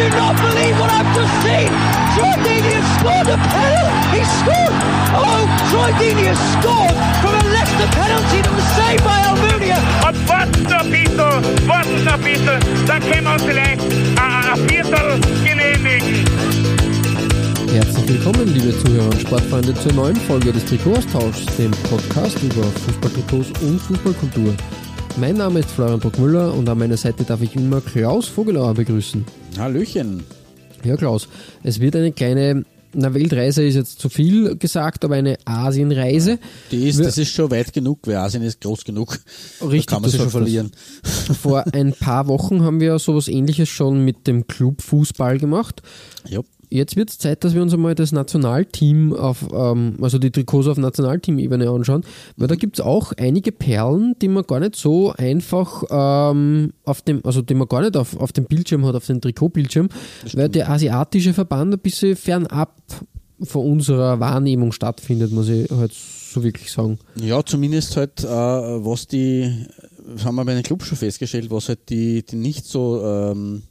I do not believe what I've just seen! Troy Deeney has scored a penalty! He scored! Oh, Troy Deeney has scored from a Leicester penalty that was saved by Almunia! Bisschen, warten noch ein bisschen, dann können wir uns vielleicht ein, ein Viertel genehmigen. Herzlich willkommen, liebe Zuhörer und Sportfreunde, zur neuen Folge des Trikotaustauschs, dem Podcast über Fußballtrikots und Fußballkultur. Mein Name ist Florian Bruckmüller und an meiner Seite darf ich immer Klaus Vogelauer begrüßen. Hallöchen. Ja, Klaus, es wird eine kleine, na, Weltreise ist jetzt zu viel gesagt, aber eine Asienreise. Die ist, das ist schon weit genug, weil Asien ist groß genug. Richtig, da kann man sich schon verlieren. Vor ein paar Wochen haben wir sowas ähnliches schon mit dem Club Fußball gemacht. Ja. Jetzt wird es Zeit, dass wir uns einmal das Nationalteam auf, ähm, also die Trikots auf Nationalteam-Ebene anschauen, weil da gibt es auch einige Perlen, die man gar nicht so einfach ähm, auf dem, also die man gar nicht auf, auf dem Bildschirm hat, auf dem Trikotbildschirm, weil der asiatische Verband ein bisschen fernab von unserer Wahrnehmung stattfindet, muss ich halt so wirklich sagen. ja, zumindest halt, äh, was die, das haben wir bei den Clubs schon festgestellt, was halt die, die nicht so ähm,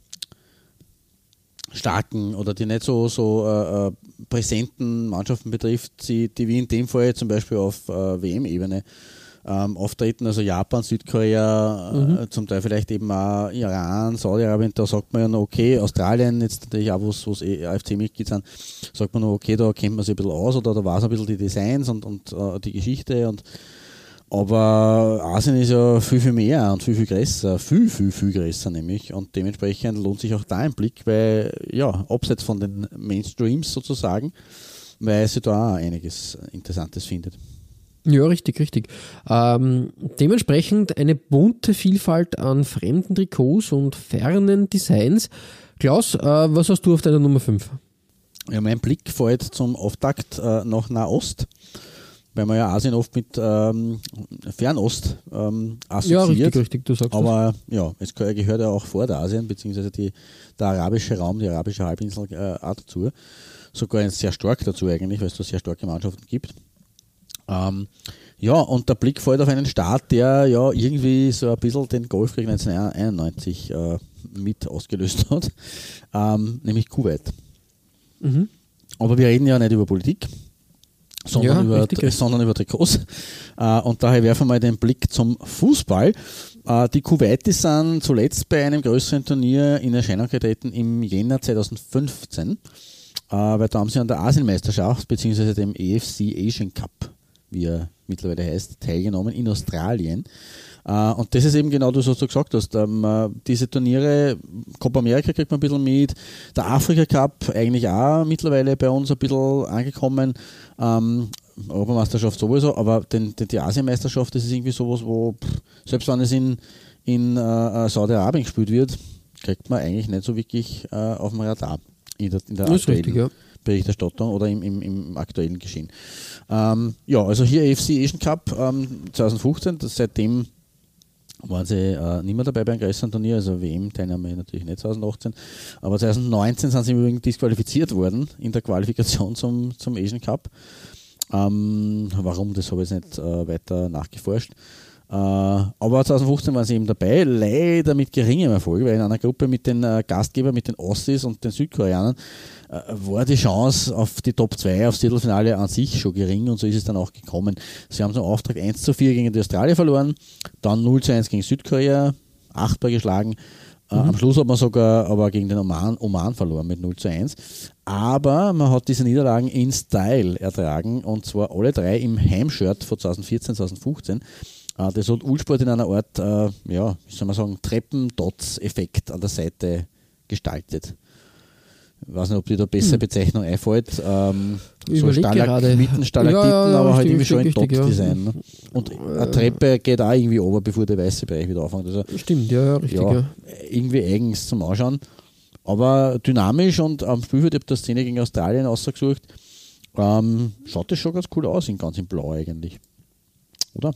starken oder die nicht so, so äh, äh, präsenten Mannschaften betrifft, die, die wie in dem Fall zum Beispiel auf äh, WM-Ebene ähm, auftreten, also Japan, Südkorea, äh, zum Teil vielleicht eben auch Iran, Saudi-Arabien, da sagt man ja noch, okay, Australien, jetzt natürlich auch, wo es eh AFC-Mitglied sind, sagt man noch, okay, da kennt man sich ein bisschen aus oder da weiß ein bisschen die Designs und, und äh, die Geschichte und aber Asien ist ja viel, viel mehr und viel, viel größer, viel, viel, viel größer nämlich und dementsprechend lohnt sich auch da ein Blick, weil, ja, abseits von den Mainstreams sozusagen, weil sie da auch einiges Interessantes findet. Ja, richtig, richtig. Ähm, dementsprechend eine bunte Vielfalt an fremden Trikots und fernen Designs. Klaus, äh, was hast du auf deiner Nummer 5? Ja, mein Blick fällt zum Auftakt äh, nach Nahost, weil man ja Asien oft mit ähm, Fernost ähm, Ja, assoziiert. richtig, richtig, du sagst Aber ja, es gehört gehört ja auch Vorderasien, beziehungsweise die, der arabische Raum, die arabische Halbinsel äh, auch dazu. Sogar sehr stark dazu eigentlich, weil es da sehr starke Mannschaften gibt. Ähm, ja, und der Blick fällt auf einen Staat, der ja irgendwie so ein bisschen den Golfkrieg 1991 äh, mit ausgelöst hat, ähm, nämlich Kuwait. Mhm. Aber wir reden ja nicht über Politik, sondern, Ja, über, sondern über Trikots. Äh, und daher werfen wir mal den Blick zum Fußball. Äh, die Kuwaitis sind zuletzt bei einem größeren Turnier in Erscheinung getreten im Jänner 2015, äh, weil da haben sie an der Asienmeisterschaft bzw. dem EFC Asian Cup, wie er mittlerweile heißt, teilgenommen in Australien. Äh, und das ist eben genau das, was du gesagt hast. Ähm, äh, diese Turniere, Copa America kriegt man ein bisschen mit, der Afrika Cup eigentlich auch mittlerweile bei uns ein bisschen angekommen. Ähm, Europameisterschaft sowieso, aber den, den, die Asienmeisterschaft, das ist irgendwie sowas, wo, pff, selbst wenn es in, in äh, Saudi-Arabien gespielt wird, kriegt man eigentlich nicht so wirklich äh, auf dem Radar in der, in der aktuellen richtig, ja. Berichterstattung oder im, im, im aktuellen Geschehen. Ähm, ja, also hier AFC Asian Cup ähm, 2015, das, seitdem waren sie äh, nicht mehr dabei beim größeren Turnier, also WM-Teilnahme natürlich nicht 2018, aber 2019 sind sie im Übrigen disqualifiziert worden in der Qualifikation zum, zum Asian Cup. Ähm, warum, das habe ich nicht äh, weiter nachgeforscht. Äh, aber 2015 waren sie eben dabei, leider mit geringem Erfolg, weil in einer Gruppe mit den äh, Gastgebern, mit den Ossis und den Südkoreanern, war die Chance auf die Top 2, aufs Titelfinale an sich schon gering und so ist es dann auch gekommen. Sie haben zum Auftrag 1 zu 4 gegen die Australier verloren, dann 0 zu 1 gegen Südkorea, achtbar geschlagen. Äh, Am Schluss hat man sogar aber gegen den Oman, Oman verloren mit 0 zu 1. Aber man hat diese Niederlagen in Style ertragen und zwar alle drei im Heimshirt von 2014, 2015. Äh, Das hat Ulsport in einer Art, äh, ja, wie soll man sagen, Treppendots-Effekt an der Seite gestaltet. Ich weiß nicht, ob dir da bessere Bezeichnung einfällt. Ähm, so Hm. Stalagmiten, Stalaktiten, Ja, ja, aber halt irgendwie schon ein. Dot-Design. Ne? Und eine Treppe geht auch irgendwie runter, bevor der weiße Bereich wieder anfängt. Also, Stimmt, ja, ja, richtig, irgendwie eigens zum Anschauen. Aber dynamisch und am Spielfeld, ich habe da Szene gegen Australien ausgesucht. Ähm, schaut das schon ganz cool aus, in ganz in Blau eigentlich. Oder?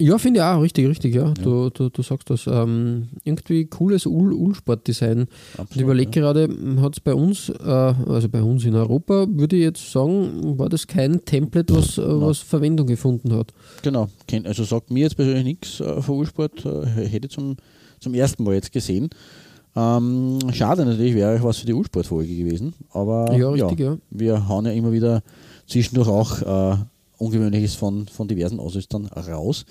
Ja, finde ich auch, richtig, richtig, ja. Du, du, du sagst das. Ähm, irgendwie cooles Ul-Sport-Design. Ich überlege gerade, hat es bei uns, äh, also bei uns in Europa, würde ich jetzt sagen, war das kein Template, was, äh, was Verwendung gefunden hat. Genau, also sagt mir jetzt persönlich nichts äh, von Ursport, äh, hätte ich zum, zum ersten Mal jetzt gesehen. Ähm, schade natürlich, wäre was für die Ursport-Folge gewesen, aber Ja, richtig, ja. wir hauen ja immer wieder zwischendurch auch äh, Ungewöhnliches von, von diversen Ausrüstern raus.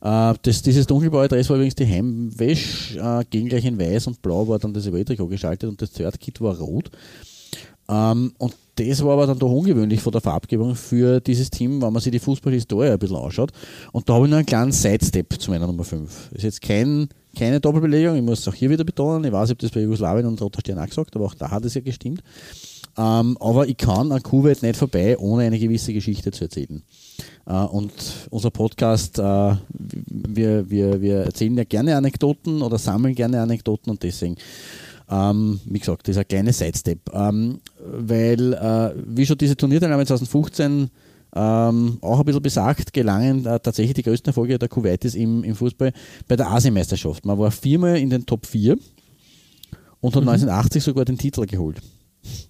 Äh, das, dieses dunkelblaue Dress war übrigens die Heimwäsch, äh, gegengleich in weiß und blau war dann das Away-Trikot geschaltet und das Third-Kit war rot. Ähm, und das war aber dann doch ungewöhnlich von der Farbgebung für dieses Team, wenn man sich die Fußballhistorie ein bisschen anschaut. Und da habe ich noch einen kleinen Sidestep zu meiner Nummer 5. Ist jetzt kein, keine Doppelbelegung, ich muss es auch hier wieder betonen. Ich weiß, ich habe das bei Jugoslawien und Roter Stern auch gesagt, aber auch da hat es ja gestimmt. Ähm, aber ich kann an Kuwait nicht vorbei, ohne eine gewisse Geschichte zu erzählen. Äh, und unser Podcast, äh, wir, wir, wir erzählen ja gerne Anekdoten oder sammeln gerne Anekdoten und deswegen ähm, wie gesagt, das ist ein kleiner Sidestep. Ähm, weil, äh, wie schon diese Turnierteilnahme 2015 ähm, auch ein bisschen besagt, gelangen äh, tatsächlich die größten Erfolge der Kuwaitis im, im Fußball bei der Asienmeisterschaft. Man war viermal in den Top 4 und hat 1980 sogar den Titel geholt.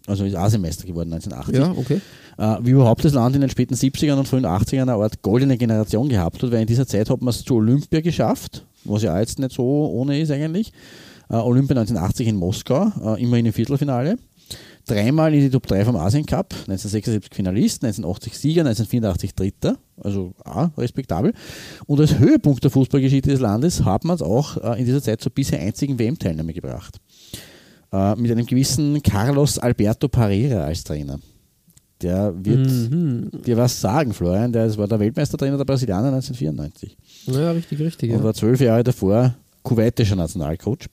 Also ist Asienmeister geworden 1980 Ja, okay. äh, wie überhaupt das Land in den späten 70ern und frühen 80ern eine Art goldene Generation gehabt hat, weil in dieser Zeit hat man es zu Olympia geschafft, was ja jetzt nicht so ohne ist eigentlich. Äh, Olympia 1980 in Moskau, äh, immerhin im Viertelfinale. Dreimal in die Top 3 vom Asien Cup, 1976 Finalist, 1980 Sieger, 1984 Dritter, also auch respektabel. Und als Höhepunkt der Fußballgeschichte des Landes hat man es auch äh, in dieser Zeit zur bisher einzigen WM-Teilnahme gebracht. Äh, mit einem gewissen Carlos Alberto Pereira als Trainer. Der wird dir was sagen, Florian. Der war der Weltmeistertrainer der Brasilianer 1994 Ja, richtig, richtig. und war zwölf Jahre davor kuwaitischer Nationalcoach.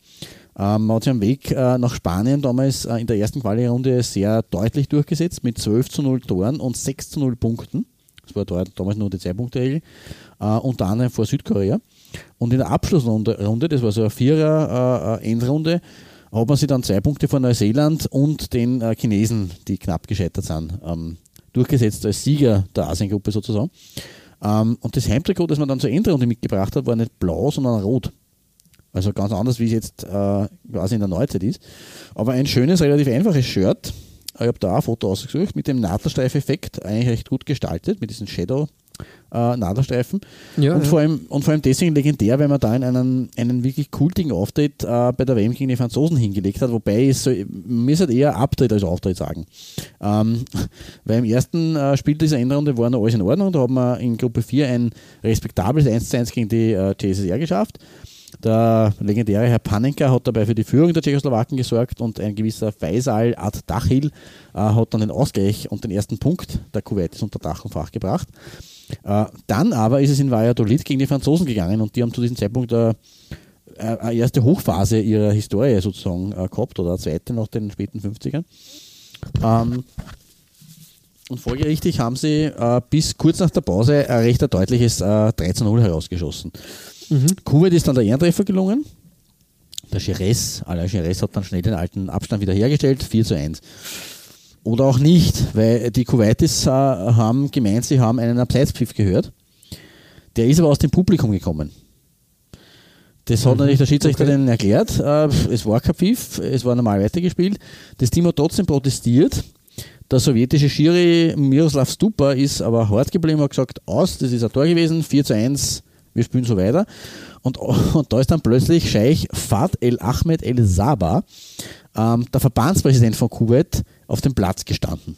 Ähm, man hat sich am Weg äh, nach Spanien damals äh, in der ersten Quali-Runde sehr deutlich durchgesetzt mit 12 zu 0 Toren und 6 zu 0 Punkten. Das war dort damals nur die Zwei-Punkte-Regel. Äh, unter anderem vor Südkorea. Und in der Abschlussrunde, Runde, das war so eine Vierer-Endrunde, hat man sich dann zwei Punkte vor Neuseeland und den äh, Chinesen, die knapp gescheitert sind, ähm, durchgesetzt als Sieger der Asiengruppe sozusagen. Ähm, und das Heimtrikot, das man dann zur Endrunde mitgebracht hat, war nicht blau, sondern rot. Also ganz anders, wie es jetzt äh, quasi in der Neuzeit ist. Aber ein schönes, relativ einfaches Shirt. Ich habe da ein Foto ausgesucht mit dem Nadelstreifeffekt, eigentlich recht gut gestaltet, mit diesen Shadow. Äh, Nadelstreifen. Ja, und, ja. Vor allem, und vor allem deswegen legendär, weil man da in einen, einen wirklich kultigen Auftritt äh, bei der WM gegen die Franzosen hingelegt hat, wobei es so, mir ist halt eher Abtritt als Auftritt sagen. Ähm, weil im ersten äh, Spiel dieser Endrunde war noch alles in Ordnung, da haben wir in Gruppe 4 ein respektables 1 zu 1 gegen die äh, CSSR geschafft. Der legendäre Herr Panenka hat dabei für die Führung der Tschechoslowaken gesorgt und ein gewisser Faisal Ad-Dachil äh, hat dann den Ausgleich und den ersten Punkt der Kuwaitis unter Dach und Fach gebracht. Äh, dann aber ist es in Valladolid gegen die Franzosen gegangen und die haben zu diesem Zeitpunkt äh, äh, eine erste Hochphase ihrer Historie sozusagen gehabt oder eine zweite nach den späten 50ern. Ähm, und folgerichtig haben sie bis kurz nach der Pause ein recht deutliches äh, 3 zu 0 herausgeschossen. Kuwait ist dann der Ehrentreffer gelungen. Der Jerez, Alain Jerez hat dann schnell den alten Abstand wiederhergestellt, 4 zu 1. Oder auch nicht, weil die Kuwaitis äh, haben gemeint, sie haben einen Abseitspfiff gehört. Der ist aber aus dem Publikum gekommen. Das hat natürlich der Schiedsrichter okay. denen erklärt. Äh, es war kein Pfiff, es war normal weitergespielt. Das Team hat trotzdem protestiert. Der sowjetische Schiri Miroslav Stupa ist aber hart geblieben und hat gesagt, aus, das ist ein Tor gewesen, 4 zu 1, wir spielen so weiter. Und, und da ist dann plötzlich Scheich Fad El Ahmed El Sabah, ähm, der Verbandspräsident von Kuwait, auf dem Platz gestanden.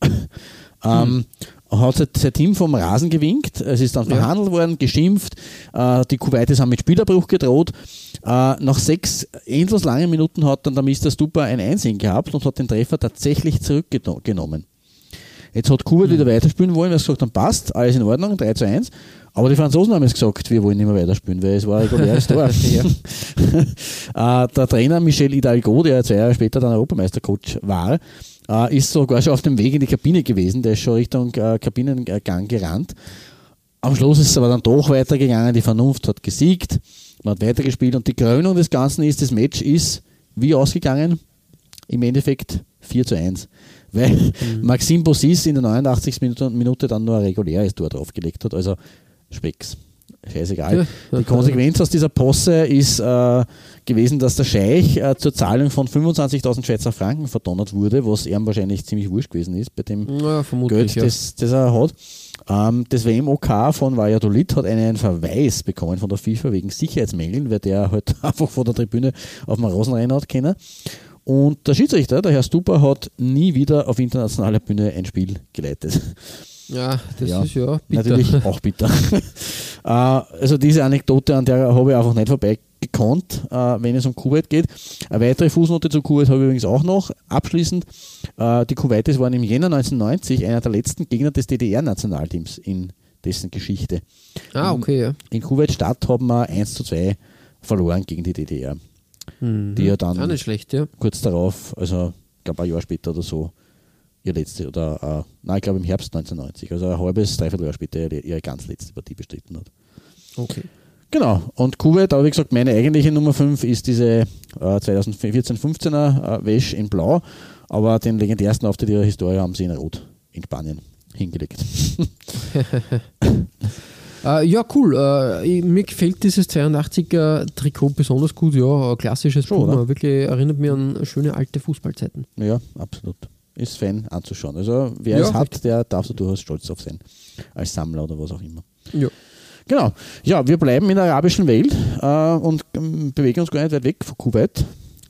ähm, hat sein, Team vom Rasen gewinkt, es ist dann verhandelt worden, geschimpft, äh, die Kuwaitis haben mit Spielerbruch gedroht. Äh, nach sechs endlos langen Minuten hat dann der Mr. Stupa ein Einsehen gehabt und hat den Treffer tatsächlich zurückgenommen. Jetzt hat Kuwait wieder weiterspielen wollen, weil es gesagt haben, passt, alles in Ordnung, 3 zu 1. Aber die Franzosen haben jetzt gesagt, wir wollen nicht mehr weiterspielen, weil es war ein reguläres Tor. äh, der Trainer Michel Hidalgo, der zwei Jahre später dann Europameistercoach war, äh, ist sogar schon auf dem Weg in die Kabine gewesen, der ist schon Richtung äh, Kabinengang gerannt. Am Schluss ist es aber dann doch weitergegangen, die Vernunft hat gesiegt, man hat weitergespielt und die Krönung des Ganzen ist, das Match ist wie ausgegangen? Im Endeffekt 4 zu 1. weil Maxim Bossis in der 89. Minute, Minute dann nur ein reguläres Tor draufgelegt hat. Also Specks. Scheißegal. Die Konsequenz aus dieser Posse ist äh, gewesen, dass der Scheich äh, zur Zahlung von 25.000 Schweizer Franken verdonnert wurde, was ihm wahrscheinlich ziemlich wurscht gewesen ist bei dem Ja. Geld, ja. das, das er hat. Ähm, das WMOK von Valladolid hat einen Verweis bekommen von der FIFA wegen Sicherheitsmängeln, weil der halt einfach vor der Tribüne auf dem Rasenrennen hat können. Und der Schiedsrichter, der Herr Stuper, hat nie wieder auf internationaler Bühne ein Spiel geleitet. Ja, das Ja, ist ja bitter. Natürlich auch bitter. äh, also diese Anekdote, an der habe ich einfach nicht vorbeigekonnt, äh, wenn es um Kuwait geht. Eine weitere Fußnote zu Kuwait habe ich übrigens auch noch. Abschließend, äh, die Kuwaitis waren im Jänner 1990 einer der letzten Gegner des DDR-Nationalteams in dessen Geschichte. Ah, okay, ja. In Kuwait-Stadt haben wir 1 zu 2 verloren gegen die DDR. Die ja dann schlecht, ja. kurz darauf, also ich glaube ein Jahr später oder so, ihr letzte, oder äh, nein, ich glaube im Herbst 1990, also ein halbes, dreiviertel Jahr später ihre, ihre ganz letzte Partie bestritten hat. Okay. Genau, und Kuwait, aber wie gesagt, meine eigentliche Nummer 5 ist diese äh, 2014-15er äh, Wäsch in Blau, aber den legendärsten Auftritt ihrer Historie haben sie in Rot in Spanien hingelegt. Äh, ja, cool. Äh, mir gefällt dieses 82er Trikot besonders gut. Ja, klassisches Schon, Puma. Wirklich erinnert mich an schöne alte Fußballzeiten. ja, absolut. Ist fein anzuschauen. Also wer Ja, es hat, der darf da durchaus stolz auf sein. Als Sammler oder was auch immer. Ja. Genau. Ja, wir bleiben in der arabischen Welt äh, und ähm, bewegen uns gar nicht weit weg von Kuwait.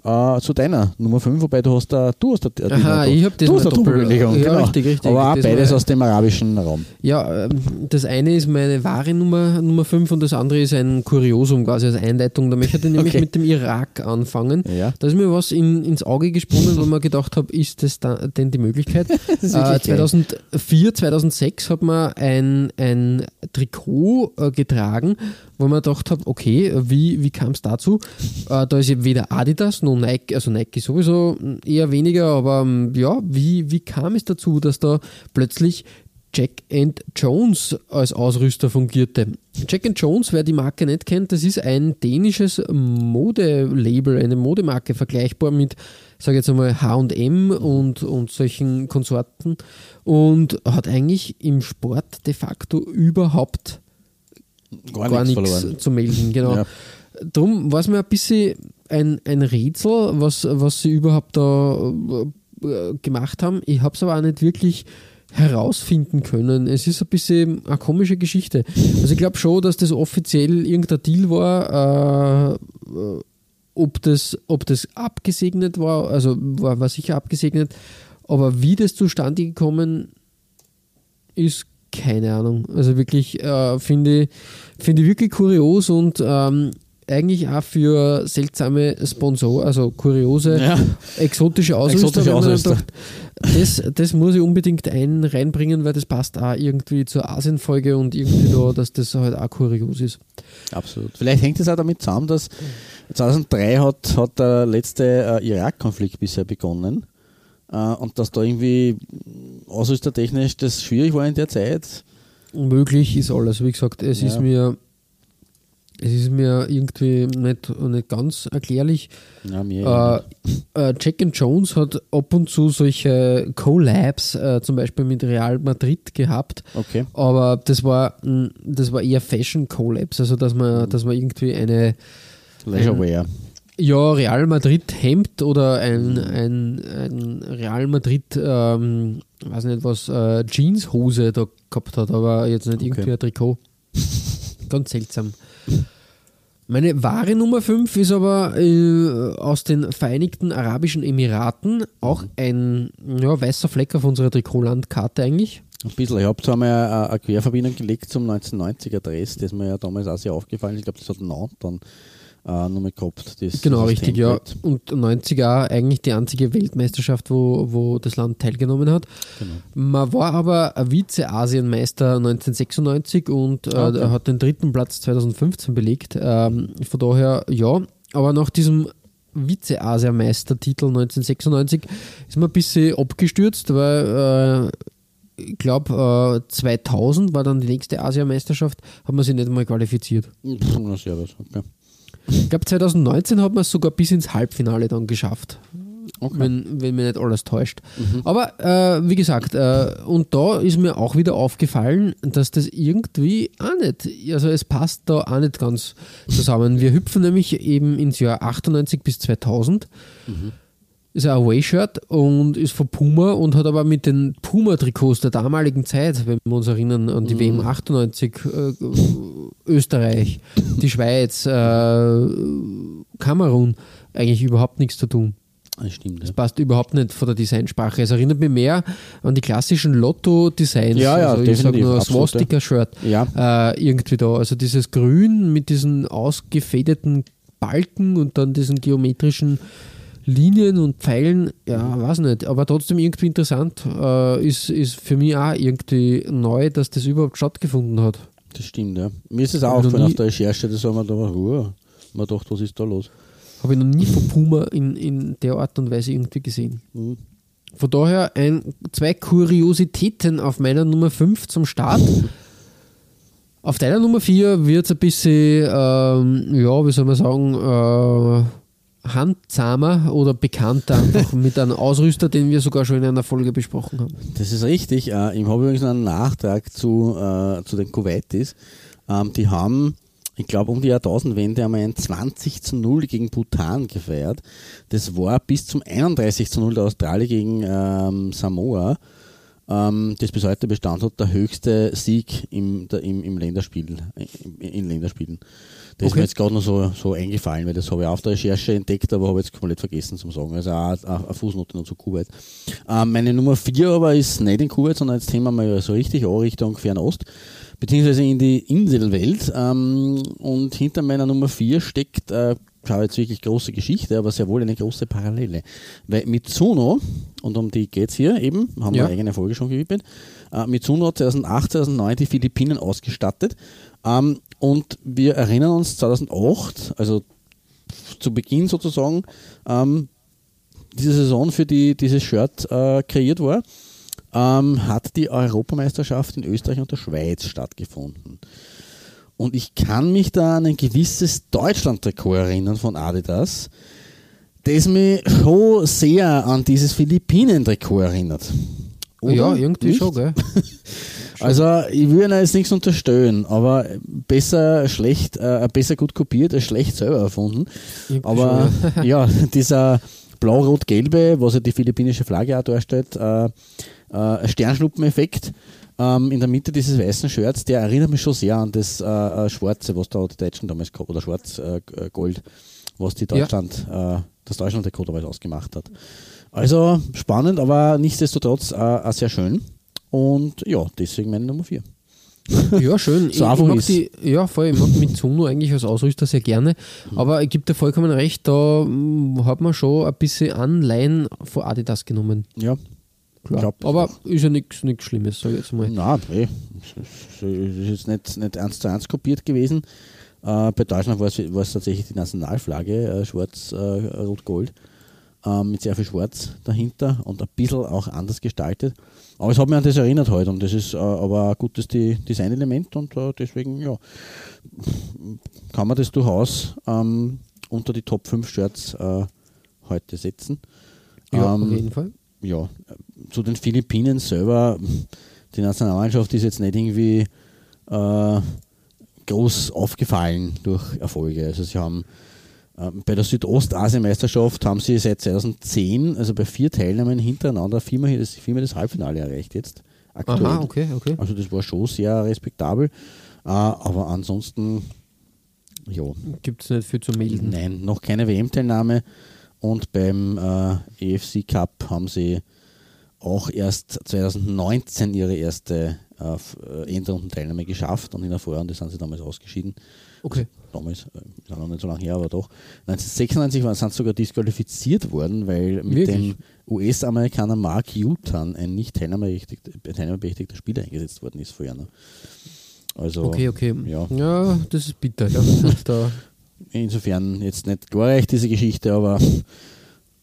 Äh, zu deiner Nummer 5, wobei du hast da, du hast da, Aha, ich hab das du hast doppelt- Doppelbelegung, ja, genau. richtig, richtig. Aber auch beides war- aus dem arabischen Raum. Ja, ähm, das eine ist meine wahre Nummer, Nummer 5 und das andere ist ein Kuriosum quasi als Einleitung. Da möchte ich nämlich Okay. mit dem Irak anfangen. Ja. Da ist mir was in, ins Auge gesprungen, wo man gedacht habe, ist das da, denn die Möglichkeit? äh, wirklich geil. 2004, 2006 hat man ein, ein Trikot äh, getragen, wo man gedacht habe, okay, wie, wie kam es dazu? Äh, da ist ja weder Adidas noch Nike, also Nike sowieso eher weniger, aber ähm, ja, wie, wie kam es dazu, dass da plötzlich Jack and Jones als Ausrüster fungierte. Jack and Jones, wer die Marke nicht kennt, das ist ein dänisches Modelabel, eine Modemarke, vergleichbar mit, sage jetzt einmal, H&M und, und solchen Konsorten und hat eigentlich im Sport de facto überhaupt Gar, gar nichts nichts zu melden. Genau. Ja. Darum war es mir ein bisschen ein, ein Rätsel, was, was sie überhaupt da äh, gemacht haben. Ich habe es aber auch nicht wirklich herausfinden können. Es ist ein bisschen eine komische Geschichte. Also ich glaube schon, dass das offiziell irgendein Deal war. Äh, ob, das, ob das abgesegnet war, also war, war sicher abgesegnet, aber wie das zustande gekommen ist, keine Ahnung. Also wirklich äh, finde finde ich wirklich kurios und ähm, eigentlich auch für seltsame Sponsor, also kuriose, Ja. exotische Ausrüster. Exotische Ausrüster. sagt, das, das muss ich unbedingt ein reinbringen, weil das passt auch irgendwie zur Asienfolge und irgendwie da, dass das halt auch kurios ist. Absolut. Vielleicht hängt es auch damit zusammen, dass 2003 hat, hat der letzte äh, Irak-Konflikt bisher begonnen äh, und dass da irgendwie ausrüstertechnisch das schwierig war in der Zeit. Möglich ist alles. Wie gesagt, es Ja. ist mir es ist mir irgendwie nicht, nicht ganz erklärlich. Ja, mir Äh, äh, Jack and Jones hat ab und zu solche Collabs, äh, zum Beispiel mit Real Madrid gehabt, okay. aber das war, mh, das war eher Fashion Collabs, also dass man, dass man irgendwie eine Leisureware. ja, Real Madrid Hemd oder ein, ein, ein Real Madrid, ähm, weiß nicht was, äh, Jeanshose da gehabt hat, aber jetzt nicht irgendwie Okay. ein Trikot. Ganz seltsam. Meine wahre Nummer 5 ist aber äh, aus den Vereinigten Arabischen Emiraten, auch ein ja, weißer Fleck auf unserer Trikotlandkarte eigentlich. Ein bisschen. Ich habe zwar mal eine, eine Querverbindung gelegt zum 1990er Dress, das mir ja damals auch sehr aufgefallen ist. Ich glaube, das hat Nantes dann äh, nur mal gehabt. Das, Genau, das richtig, ja. Und 90er eigentlich die einzige Weltmeisterschaft, wo, wo das Land teilgenommen hat. Genau. Man war aber Vize-Asienmeister 1996 und äh, Ah, okay. hat den dritten Platz 2015 belegt. Ähm, von daher, ja. Aber nach diesem Vize-Asienmeistertitel 1996 ist man ein bisschen abgestürzt, weil äh, ich glaube, äh, 2000 war dann die nächste Asiameisterschaft, hat man sich nicht mal qualifiziert. Pff, na, servus. Okay. Ich glaube, 2019 hat man es sogar bis ins Halbfinale dann geschafft. Okay. wenn, wenn mir nicht alles täuscht. Aber äh, wie gesagt, äh, und da ist mir auch wieder aufgefallen, dass das irgendwie auch nicht, also es passt da auch nicht ganz zusammen. Wir hüpfen nämlich eben ins Jahr 98 bis 2000. Ist ein Away-Shirt und ist von Puma und hat aber mit den Puma-Trikots der damaligen Zeit, wenn wir uns erinnern an die WM 98, äh, Österreich, die Schweiz, äh, Kamerun, eigentlich überhaupt nichts zu tun. Das stimmt. Ja. Das passt überhaupt nicht von der Designsprache. Es erinnert mich mehr an die klassischen Lotto-Designs. Ja, ja, also ich sage definitiv, nur Swastika-Shirt. Ja. Äh, irgendwie da. Also dieses Grün mit diesen ausgefädeten Balken und dann diesen geometrischen Linien und Pfeilen, ja, weiß nicht, aber trotzdem irgendwie interessant. Äh, ist, ist für mich auch irgendwie neu, dass das überhaupt stattgefunden hat. Das stimmt, ja. Mir ist es auch aufgefallen auf der Recherche, da sagen wir da, Ruhe. Man dachte, was ist da los? Habe ich noch nie von Puma in, in der Art und Weise irgendwie gesehen. Mhm. Von daher ein, zwei Kuriositäten auf meiner Nummer 5 zum Start. Auf deiner Nummer 4 wird es ein bisschen, ähm, ja, wie soll man sagen, äh, handzahmer oder bekannter, einfach mit einem Ausrüster, den wir sogar schon in einer Folge besprochen haben. Das ist richtig. Äh, ich habe übrigens einen Nachtrag zu, äh, zu den Kuwaitis. Ähm, die haben, ich glaube, um die Jahrtausendwende einmal ein 20 zu 0 gegen Bhutan gefeiert. Das war bis zum 31 zu 0 der Australier gegen ähm, Samoa. Ähm, das bis heute Bestand hat, der höchste Sieg im, der, im, im Länderspiel, in, in Länderspielen. Das ist Okay. mir jetzt gerade noch so, so eingefallen, weil das habe ich auf der Recherche entdeckt, aber habe jetzt komplett vergessen zu sagen. Also auch eine Fußnote noch zu Kuwait. Ähm, meine Nummer 4 aber ist nicht in Kuwait, sondern jetzt Thema mal so richtig auch Richtung Fernost, beziehungsweise in die Inselwelt. Ähm, und hinter meiner Nummer 4 steckt, äh, schau jetzt wirklich große Geschichte, aber sehr wohl eine große Parallele. Weil Mitsuno, und um die geht's hier eben, haben Ja. wir eine eigene Folge schon gewidmet, äh, Mitsuno hat 2008, 2009 die Philippinen ausgestattet. Ähm, und wir erinnern uns 2008, also zu Beginn sozusagen, ähm, diese Saison, für die dieses Shirt äh, kreiert war, ähm, hat die Europameisterschaft in Österreich und der Schweiz stattgefunden. Und ich kann mich da an ein gewisses Deutschland-Trikot erinnern von Adidas, das mich schon sehr an dieses Philippinen-Trikot erinnert. Oder? ja, irgendwie Nicht? schon, gell? Also ich würde ihnen jetzt nichts unterstellen, aber besser schlecht, äh, besser gut kopiert als schlecht selber erfunden. Aber schon, ja, dieser blau-rot-gelbe, was ja die philippinische Flagge auch darstellt, äh, äh, Sternschnuppeneffekt ähm, in der Mitte dieses weißen Shirts, der erinnert mich schon sehr an das äh, äh, Schwarze, was da die Deutschen damals gehabt oder Schwarz-Gold, was die Ja. Deutschland, äh, das Deutschland-Trikot damals ausgemacht hat. Also spannend, aber nichtsdestotrotz äh, auch sehr schön. Und ja, deswegen meine Nummer 4. Ja, schön. So ich, ich mag ist. die, ja, voll. Ich mag Mitsuno eigentlich als Ausrüster sehr gerne. Mhm. Aber ich gebe dir vollkommen recht, da mm, hat man schon ein bisschen Anleihen von Adidas genommen. Ja, Klar. glaub Aber ist ja nichts Schlimmes, sag ich jetzt mal. Na, eh. Es ist jetzt nicht, nicht eins zu eins kopiert gewesen. Äh, bei Deutschland war es, tatsächlich die Nationalflagge, äh, schwarz, äh, rot-gold, äh, mit sehr viel Schwarz dahinter und ein bisschen auch anders gestaltet. Aber es hat mich an das erinnert heute und das ist äh, aber ein gutes De Designelement und äh, deswegen, ja, kann man das durchaus ähm, unter die Top 5 Shirts äh, heute setzen. Ja, Ähm, auf jeden Fall. ja, zu den Philippinen selber, die Nationalmannschaft ist jetzt nicht irgendwie äh, groß aufgefallen durch Erfolge. Also sie haben bei der Südostasien-Meisterschaft haben sie seit 2010, also bei vier Teilnahmen hintereinander, viermal das, viermal das Halbfinale erreicht jetzt. Aktuell. Aha, okay, okay. Also das war schon sehr respektabel. Äh, aber ansonsten, ja, Gibt es nicht viel zu melden. Nein, noch keine WM-Teilnahme. Und beim äh, EFC Cup haben sie auch erst 2019 ihre erste äh, äh, Endrundenteilnahme geschafft und in der Vorrunde sind sie damals ausgeschieden. Okay. Damals, äh, ist noch nicht so lange her, aber doch. 1996 waren, sind sie sogar disqualifiziert worden, weil mit Wirklich? dem US-Amerikaner Mark Utan ein nicht teilnahmeberechtigter, teilnahmeberechtigter Spieler eingesetzt worden ist vorher. noch. Also, Okay, okay. Ja. Ja, das ist bitter. Ja. da, Insofern jetzt nicht glorreich, diese Geschichte, aber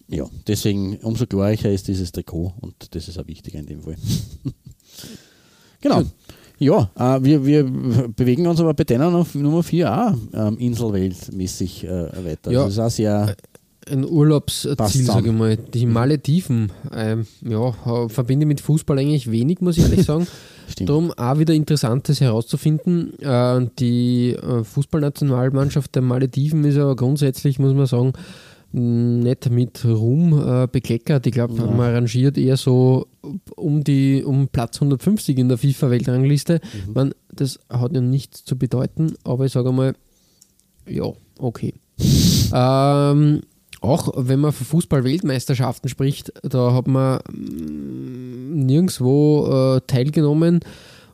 ja, deswegen umso glorreicher ist dieses Trikot und das ist auch wichtiger in dem Fall. genau. Ja, äh, wir, wir bewegen uns aber bei deiner auf Nummer 4 auch ähm, Inselweltmäßig äh, weiter. Ja. Das ist auch sehr, ein Urlaubsziel, sage ich mal. Die Malediven, ähm, ja, verbinde mit Fußball eigentlich wenig, muss ich ehrlich sagen. Stimmt. Darum auch wieder Interessantes herauszufinden. Äh, die äh, Fußballnationalmannschaft der Malediven ist aber grundsätzlich, muss man sagen, nicht mit Ruhm äh, bekleckert. Ich glaube, man rangiert eher so um die um Platz 150 in der FIFA-Weltrangliste. Man, Das hat ja nichts zu bedeuten, aber ich sage mal, ja, okay. ähm, auch wenn man von Fußball-Weltmeisterschaften spricht, da hat man mm, nirgendwo äh, teilgenommen.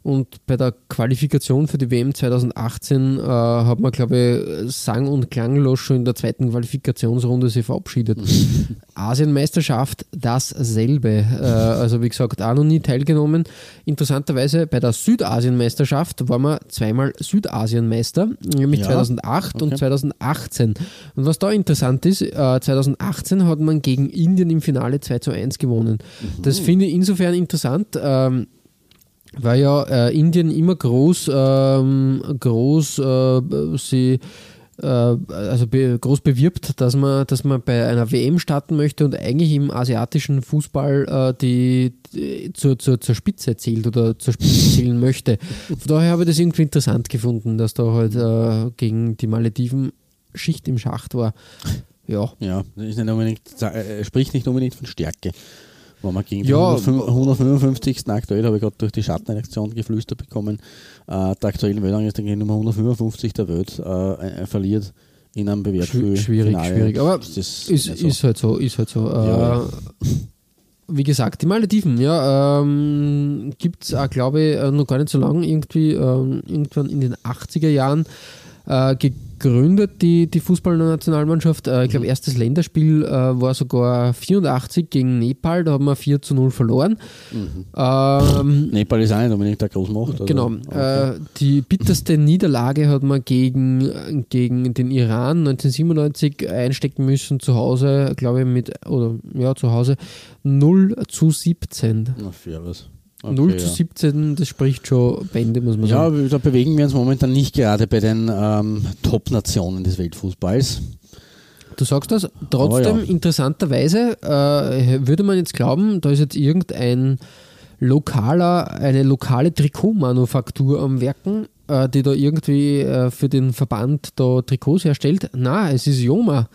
Und bei der Qualifikation für die WM 2018 äh, hat man, glaube ich, sang- und klanglos schon in der zweiten Qualifikationsrunde sich verabschiedet. Asienmeisterschaft dasselbe. Äh, also wie gesagt, auch noch nie teilgenommen. Interessanterweise bei der Südasienmeisterschaft waren wir zweimal Südasienmeister, nämlich Ja, 2008 und okay. 2018. Und was da interessant ist, äh, 2018 hat man gegen Indien im Finale 2 zu 1 gewonnen. Das finde ich insofern interessant. Ähm, weil ja äh, Indien immer groß, ähm, groß äh, sie äh, also be groß bewirbt, dass man, dass man bei einer WM starten möchte und eigentlich im asiatischen Fußball äh, die, die zur, zur, zur Spitze zählt oder zur Spitze zählen möchte. Von daher habe ich das irgendwie interessant gefunden, dass da halt äh, gegen die Malediven Schicht im Schacht war. Ja, Ja, nicht unbedingt, spricht nicht unbedingt von Stärke. Wenn man gegen Ja, den 155. aktuell, habe ich gerade durch die Schattenreaktion geflüstert bekommen, äh, der aktuellen Weltrangliste gegen Nummer 155 der Welt äh, verliert in einem Bewertspiel. Schwi- schwierig, Finale. schwierig. Aber Das ist, ist, so. ist halt so, ist halt so. Ja. Äh, wie gesagt, die Malediven, ja, ähm, gibt es auch, glaube ich, äh, noch gar nicht so lange, irgendwie, ähm, irgendwann in den 80er Jahren äh, gegründet, die, die Fußballnationalmannschaft. Äh, ich Mhm. glaube, erstes Länderspiel äh, war sogar 84 gegen Nepal, da haben wir 4 zu 0 verloren. Ähm, Nepal ist auch nicht unbedingt der Großmacht. also- Genau. Okay. Äh, die bitterste Niederlage hat man gegen, gegen den Iran 1997 einstecken müssen zu Hause, glaube ich, mit, oder ja, zu Hause 0 zu 17. Na, faires. 0 Okay, zu ja. 17, das spricht schon Bände, muss man Ja, sagen. wir- da bewegen wir uns momentan nicht gerade bei den ähm, Top-Nationen des Weltfußballs. Du sagst das. Trotzdem, Oh, ja. interessanterweise äh, würde man jetzt glauben, da ist jetzt irgendein lokaler, eine lokale Trikotmanufaktur am Werken, äh, die da irgendwie äh, für den Verband da Trikots herstellt. Na, es ist Joma.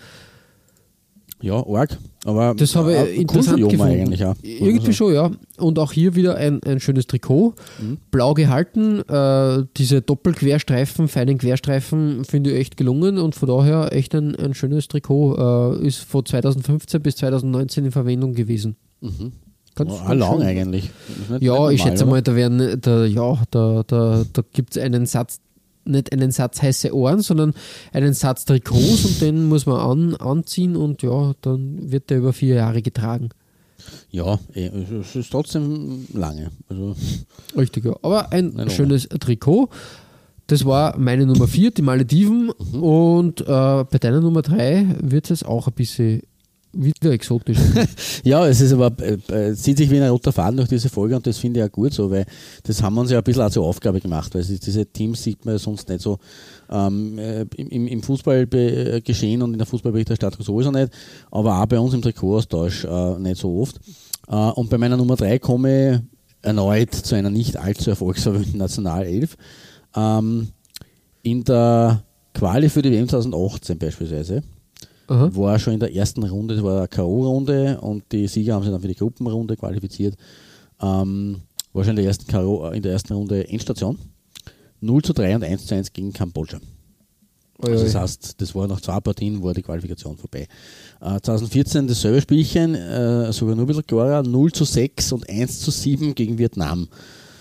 Ja, arg. Aber Das habe äh, ich cool interessant gefunden. eigentlich auch. Irgendwie schon, ja. Und auch hier wieder ein, ein schönes Trikot. Mhm. Blau gehalten. Äh, diese Doppelquerstreifen, feinen Querstreifen finde ich echt gelungen und von daher echt ein, ein schönes Trikot. Äh, ist von 2015 bis 2019 in Verwendung gewesen. Ganz, Ja, auch lang eigentlich. Ja, nicht ich normal, schätze oder? mal, da werden, da, ja, da, da, da gibt es einen Satz, nicht einen Satz heiße Ohren, sondern einen Satz Trikots und den muss man an, anziehen und ja, dann wird der über vier Jahre getragen. Ja, eh, es ist trotzdem lange. Also, Richtig, ja. Aber ein Nein, schönes Trikot. Das war meine Nummer 4, die Malediven. Mhm. Und äh, bei deiner Nummer 3 wird es auch ein bisschen wieder exotisch. ja, es ist aber, äh, äh, zieht sich wie ein roter Faden durch diese Folge und das finde ich auch gut so, weil das haben wir uns ja ein bisschen auch zur Aufgabe gemacht, weil es- diese Teams sieht man sonst nicht so ähm, äh, im, im Fußballgeschehen und in der Fußballberichterstattung sowieso nicht, aber auch bei uns im Trikotaustausch äh, nicht so oft. Äh, und bei meiner Nummer 3 komme ich erneut zu einer nicht allzu erfolgsverwöhnten Nationalelf. Ähm, in der Quali für die WM 2018 beispielsweise Aha. war schon in der ersten Runde, das war eine K.O.-Runde und die Sieger haben sich dann für die Gruppenrunde qualifiziert. Ähm, war schon in der ersten, KO, in der ersten Runde Endstation. 0 zu 3 und 1 zu 1 gegen Kambodscha. Also das heißt, das war nach zwei Partien war die Qualifikation vorbei. Äh, 2014 dasselbe Spielchen, äh, sogar nur ein bisschen klarer, 0 zu 6 und 1 zu 7 gegen Vietnam.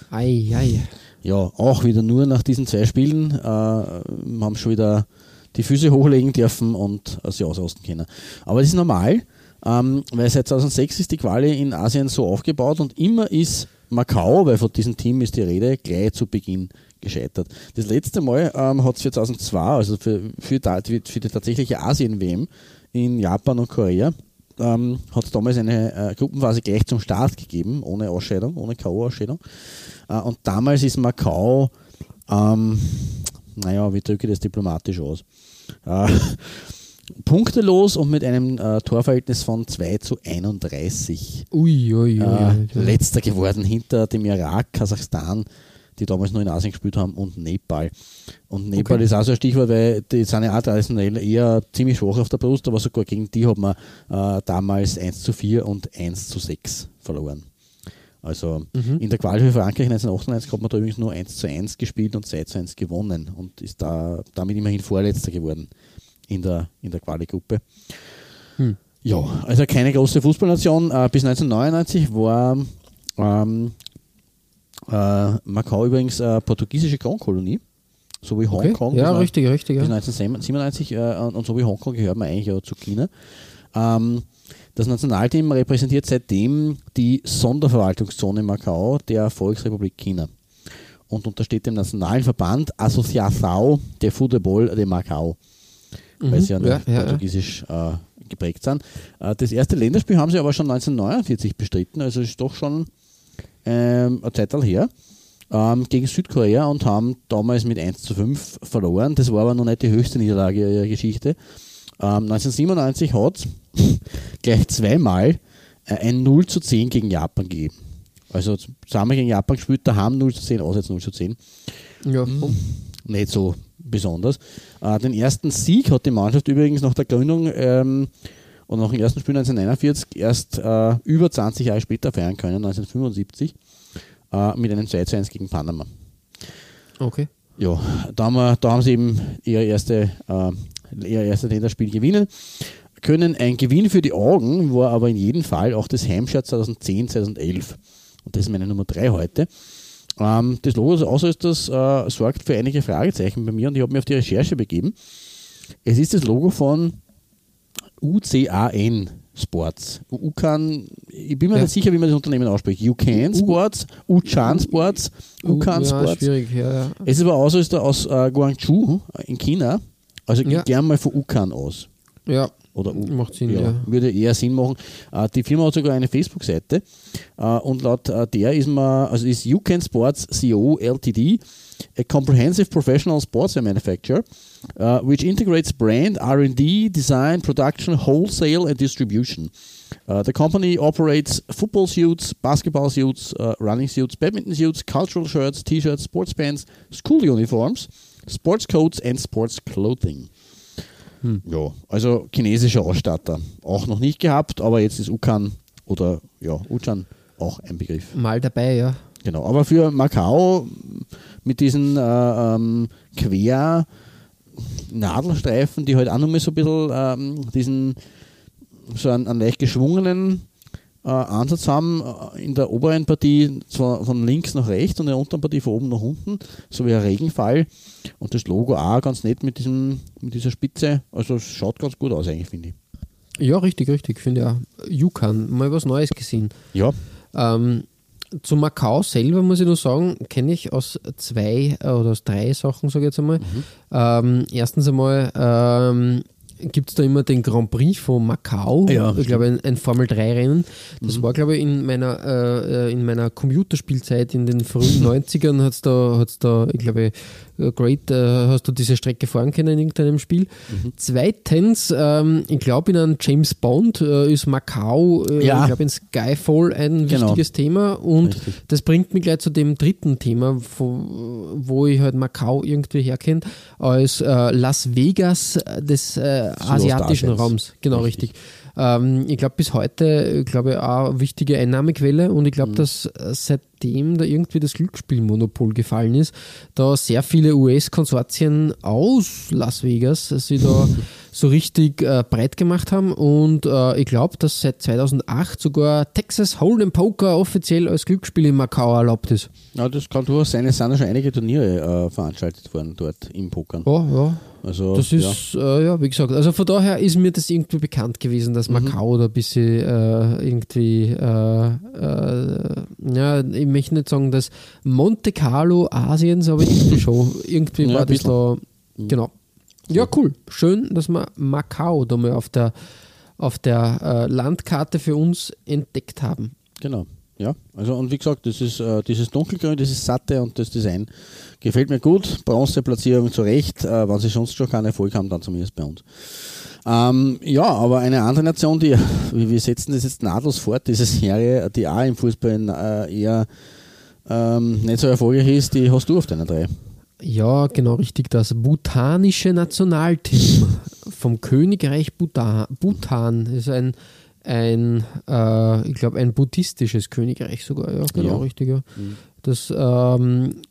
Ei, ei. Ja, auch wieder nur nach diesen zwei Spielen äh, haben schon wieder die Füße hochlegen dürfen und äh, sie ausosten können. Aber das ist normal, ähm, weil seit 2006 ist die Quali in Asien so aufgebaut und immer ist Macau, weil von diesem Team ist die Rede, gleich zu Beginn gescheitert. Das letzte Mal ähm, hat es für 2002, also für, für, für die tatsächliche Asien-WM in Japan und Korea, ähm, hat es damals eine äh, Gruppenphase gleich zum Start gegeben, ohne Ausscheidung, ohne K.O.-Ausscheidung. Äh, und damals ist Macau, ähm, naja, wie drücke ich das diplomatisch aus? Äh, punktelos und mit einem äh, Torverhältnis von 2 zu 31. Ui, ui, ui. Äh, letzter geworden hinter dem Irak, Kasachstan, die damals nur in Asien gespielt haben, und Nepal. Und Nepal Okay. ist auch so ein Stichwort, weil die sind ja auch traditionell eher ziemlich schwach auf der Brust, aber sogar gegen die hat man äh, damals 1 zu 4 und 1 zu 6 verloren. Also Mhm. in der Quali für Frankreich 1998 hat man da übrigens nur 1 zu 1 gespielt und 2 zu 1 gewonnen und ist da damit immerhin Vorletzter geworden in der, in der Quali-Gruppe. Hm. Ja, also keine große Fußballnation. Äh, bis 1999 war ähm, äh, Macau übrigens äh, portugiesische Kronkolonie, so wie Okay. Hongkong. Ja, Das war- richtig, richtig. bis Ja. 1997 äh, und und so wie Hongkong gehört man eigentlich auch zu China. Ähm, das Nationalteam repräsentiert seitdem die Sonderverwaltungszone Macau der Volksrepublik China und untersteht dem nationalen Verband Associação de Futebol de Macau, weil sie ja, Mhm. Ja, ja, portugiesisch äh, geprägt sind. Äh, das erste Länderspiel haben sie aber schon 1949 bestritten, also ist doch schon ähm, eine Zeit her ähm, gegen Südkorea und haben damals mit 1 zu 5 verloren. Das war aber noch nicht die höchste Niederlage ihrer Geschichte. Ähm, 1997 hat gleich zweimal äh, ein 0 zu 10 gegen Japan gegeben. Also zusammen gegen Japan gespielt, da haben 0 zu 10, auswärts 0 zu 10 Ja. Mhm. nicht so besonders. Äh, den ersten Sieg hat die Mannschaft übrigens nach der Gründung ähm, und nach dem ersten Spiel 1949 erst äh, über 20 Jahre später feiern können, 1975, äh, mit einem 2 zu 1 gegen Panama. Okay. Ja, da haben, wir, da haben sie eben ihr, erste, äh, ihr erstes Länderspiel gewinnen können. Ein Gewinn für die Augen war aber in jedem Fall auch das Heimspiel 2010, 2011. Und das ist meine Nummer 3 heute. Ähm, das Logo, außer ist das, äh, sorgt für einige Fragezeichen bei mir und ich habe mich auf die Recherche begeben. Es ist das Logo von UCAN Sports. UCAN, ich bin mir Ja. nicht sicher, wie man das Unternehmen ausspricht. UCAN Sports, UCAN Sports, UCAN ja, Sports. schwierig, ja, ja. Es ist aber auch so, ist er aus äh, Guangzhou in China. Also ich Ja. gern mal von UCAN aus. Ja, Oder Macht Sinn, ja. Würde eher Sinn machen. Äh, die Firma hat sogar eine Facebook-Seite äh, und laut äh, der ist man, also ist UCAN Sports CO Ltd, a comprehensive professional sportswear manufacturer, which integrates brand, R&D, design, production, wholesale and distribution. Uh, the company operates football suits, basketball suits, uh, running suits, badminton suits, cultural shirts, t-shirts, sports pants, school uniforms, sports coats and sports clothing. Ja, also chinesischer Ausstatter. Auch noch nicht gehabt, aber jetzt ist Ukan oder ja, Uchan auch ein Begriff. mal dabei, ja. Genau, aber für Macau mit diesen äh, ähm, Quer Nadelstreifen, die halt auch nochmal so ein bisschen ähm, diesen so einen, einen leicht geschwungenen äh, Ansatz haben äh, in der oberen Partie zwar von links nach rechts und in der unteren Partie von oben nach unten, so wie ein Regenfall und das Logo auch ganz nett mit, diesem, mit dieser Spitze, also es schaut ganz gut aus eigentlich, finde ich. Ja, richtig, richtig, finde ich auch. Yukon, mal was Neues gesehen. Ja, Ähm, zu Macau selber muss ich nur sagen, kenne ich aus zwei äh, oder aus drei Sachen, sage ich jetzt einmal. Ähm, erstens einmal ähm, gibt es da immer den Grand Prix von Macau. Ja, ich glaube, ein, ein Formel-3-Rennen. Das war, glaube ich, in meiner, äh, äh, in meiner Computerspielzeit in den frühen 90ern hat es da, hat's da, ich glaube, Great, äh, hast du diese Strecke fahren können in irgendeinem Spiel. Zweitens, ähm, ich glaube, in einem James Bond äh, ist Macau, äh, Ja. ich glaube, in Skyfall ein Genau. wichtiges Thema und Richtig. das bringt mich gleich zu dem dritten Thema, wo, wo ich halt Macau irgendwie herkenne, als äh, Las Vegas des äh, asiatischen. Raums. Genau, richtig. Ähm, ich glaube, bis heute, äh, glaube ich, auch eine wichtige Einnahmequelle und ich Mhm. glaube, dass äh, seitdem da irgendwie das Glücksspielmonopol gefallen ist, da sehr viele US-Konsortien aus Las Vegas sich da so richtig äh, breit gemacht haben und äh, ich glaube, dass seit 2008 sogar Texas Hold'em Poker offiziell als Glücksspiel in Macau erlaubt ist. ja, das kann durchaus sein. Es sind ja schon einige Turniere äh, veranstaltet worden dort im Pokern. Ja, ja. Also, Das ja. ist, äh, ja, wie gesagt, also von daher ist mir das irgendwie bekannt gewesen, dass Macau da ein bisschen äh, irgendwie, äh, ja, ich möchte nicht sagen, dass Monte Carlo Asiens, aber irgendwie schon. Irgendwie Ja, war das da, genau. Ja, cool. Schön, dass wir Macau da mal auf der, auf der äh, Landkarte für uns entdeckt haben. Genau. Ja, also und wie gesagt, das ist äh, dieses dunkelgrün, dieses satte und das Design gefällt mir gut. Bronzeplatzierung zu Recht, äh, wenn sie sonst schon keinen Erfolg haben, dann zumindest bei uns. Ähm, ja, aber eine andere Nation, die, wir setzen das jetzt nahtlos fort, diese Serie, die auch im Fußball äh, eher ähm, nicht so erfolgreich ist, die hast du auf deiner drei. Ja, genau richtig. Das bhutanische Nationalteam vom Königreich Bhutan, Bhutan ist ein, ein äh, ich glaube, ein buddhistisches Königreich sogar. Ja, genau Ja. richtig. Ja. Das ähm,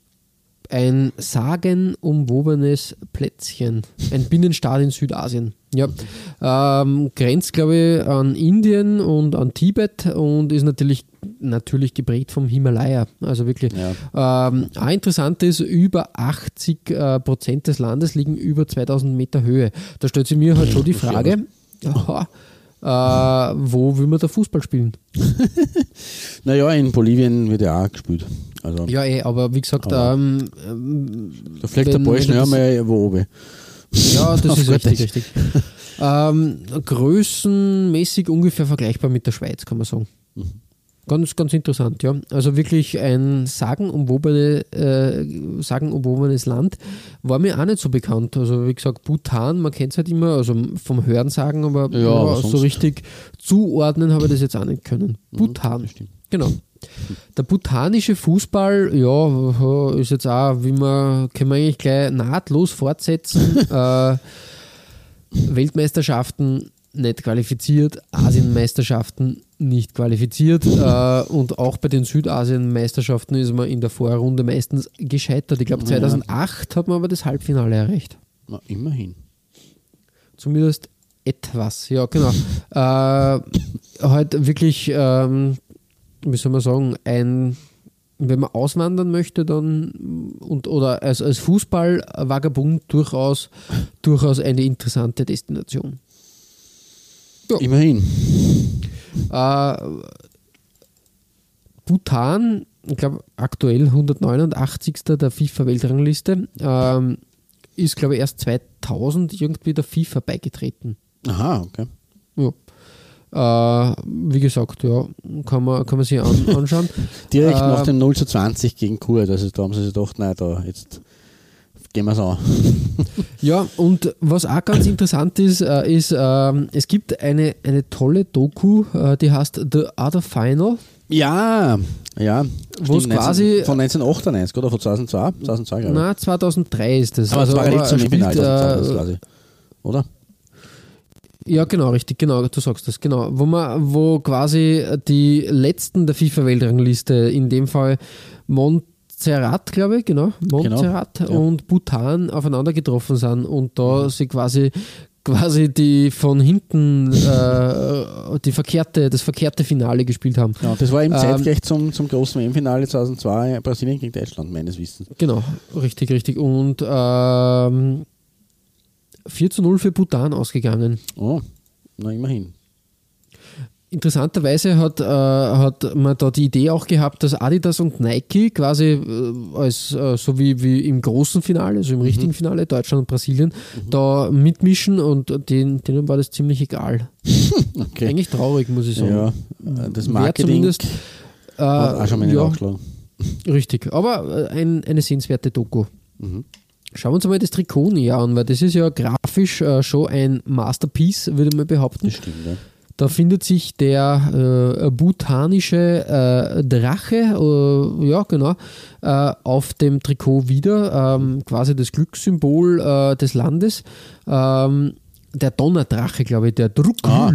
ein sagenumwobenes Plätzchen, ein Binnenstaat in Südasien. Ja, ähm, grenzt glaube ich an Indien und an Tibet und ist natürlich natürlich geprägt vom Himalaya. Also wirklich. Ähm, auch interessant ist, über 80 äh, Prozent des Landes liegen über 2000 Meter Höhe. Da stellt sich mir halt schon die Frage, aha, äh, wo will man da Fußball spielen? Naja, in Bolivien wird ja auch gespielt. Also Ja, eh, aber wie gesagt, Aber- ähm, da fliegt der Ball schnell mal wo oben. Ja, das ist richtig, richtig. ähm, größenmäßig ungefähr vergleichbar mit der Schweiz, kann man sagen. Mhm. Ganz, ganz interessant, ja. Also wirklich ein sagenumwobene, äh, sagenumwobenes Land. War mir auch nicht so bekannt. Also wie gesagt, Bhutan, man kennt es halt immer, also vom Hörensagen, aber, Ja, aber so richtig zuordnen habe ich das jetzt auch nicht können. Bhutan. das stimmt. Genau. Der bhutanische Fußball, ja, ist jetzt auch, wie man, können wir eigentlich gleich nahtlos fortsetzen. äh, Weltmeisterschaften nicht qualifiziert, Asienmeisterschaften nicht qualifiziert äh, und auch bei den Südasien-Meisterschaften ist man in der Vorrunde meistens gescheitert. Ich glaube 2008 hat man aber das Halbfinale erreicht. Na, immerhin. Zumindest etwas, ja genau. äh, halt wirklich, ähm, wie soll man sagen, ein, wenn man auswandern möchte, dann und oder als, als Fußball-Vagabund durchaus, durchaus eine interessante Destination. Immerhin. Äh, Bhutan, ich glaube aktuell 189. der FIFA-Weltrangliste, ähm, ist glaube ich erst 2000 irgendwie der FIFA beigetreten. Aha, okay. Ja. Äh, wie gesagt, ja, kann man, kann man sich an, anschauen. Direkt Ähm, nach dem 0 zu 20 gegen Kurt. Also da haben sie sich gedacht, nein, da jetzt gehen wir es an. Ja, und was auch ganz interessant ist, äh, ist, ähm, es gibt eine, eine tolle Doku, äh, die heißt The Other Final. Ja, ja. Wo es stimmt, 19 quasi- Von 1998 oder von 2002? 2002 glaube ich. Na, 2003 ist das. aber es war aber direkt zum spielt, Finale 2002 äh, quasi. Oder? Ja, genau, richtig, genau, du sagst das, genau. Wo man, wo quasi die letzten der FIFA-Weltrangliste, in dem Fall Montserrat, glaube ich, genau, Montserrat ja. und Bhutan aufeinander getroffen sind und da sie quasi quasi die von hinten äh, die verkehrte, das verkehrte Finale gespielt haben. Ja, das war eben Ähm, zeitgleich zum, zum großen WM-Finale 2002 Brasilien gegen Deutschland, meines Wissens. Genau, richtig, richtig. Und ähm, 4 zu 0 für Bhutan ausgegangen. Oh, na immerhin. Interessanterweise hat, äh, hat man da die Idee auch gehabt, dass Adidas und Nike quasi äh, als äh, so wie, wie im großen Finale, also im richtigen Finale, Deutschland und Brasilien, da mitmischen und denen, denen war das ziemlich egal. Okay. Eigentlich traurig, muss ich sagen. Ja, äh, das Wer Marketing zumindest, äh, auch schon mal nicht ja. Richtig, aber äh, ein, eine sehenswerte Doku. Mhm. Schauen wir uns mal das Trikot näher an, weil das ist ja grafisch äh, schon ein Masterpiece, würde man behaupten. Das stimmt, ja. Da findet sich der äh, bhutanische äh, Drache, äh, ja genau, äh, auf dem Trikot wieder, ähm, quasi das Glückssymbol äh, des Landes. Ähm, der Donnerdrache, glaube ich, der Druckul. Ah.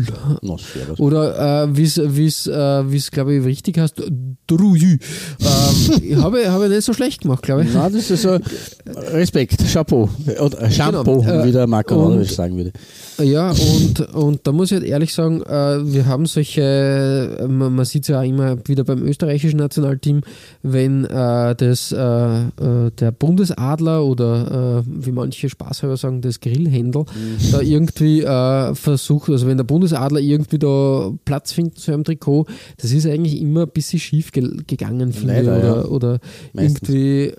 Oder äh, wie es, äh, glaube ich, richtig heißt, Drujü. ähm, habe ich nicht so schlecht gemacht, glaube ich. Na, das ist so Respekt, Chapeau. Oder äh, Shampoo, Genau, äh, wie der Marco Radowitsch sagen würde. Ja, und, und da muss ich halt ehrlich sagen, äh, wir haben solche, man, man sieht es ja auch immer wieder beim österreichischen Nationalteam, wenn äh, das, äh, äh, der Bundesadler oder äh, wie manche Spaßhalber sagen, das Grillhändel, da irgendwie äh, versucht, also wenn der Bundesadler irgendwie da Platz findet zu einem Trikot, das ist eigentlich immer ein bisschen schief ge gegangen, finde ich, oder, ja. oder irgendwie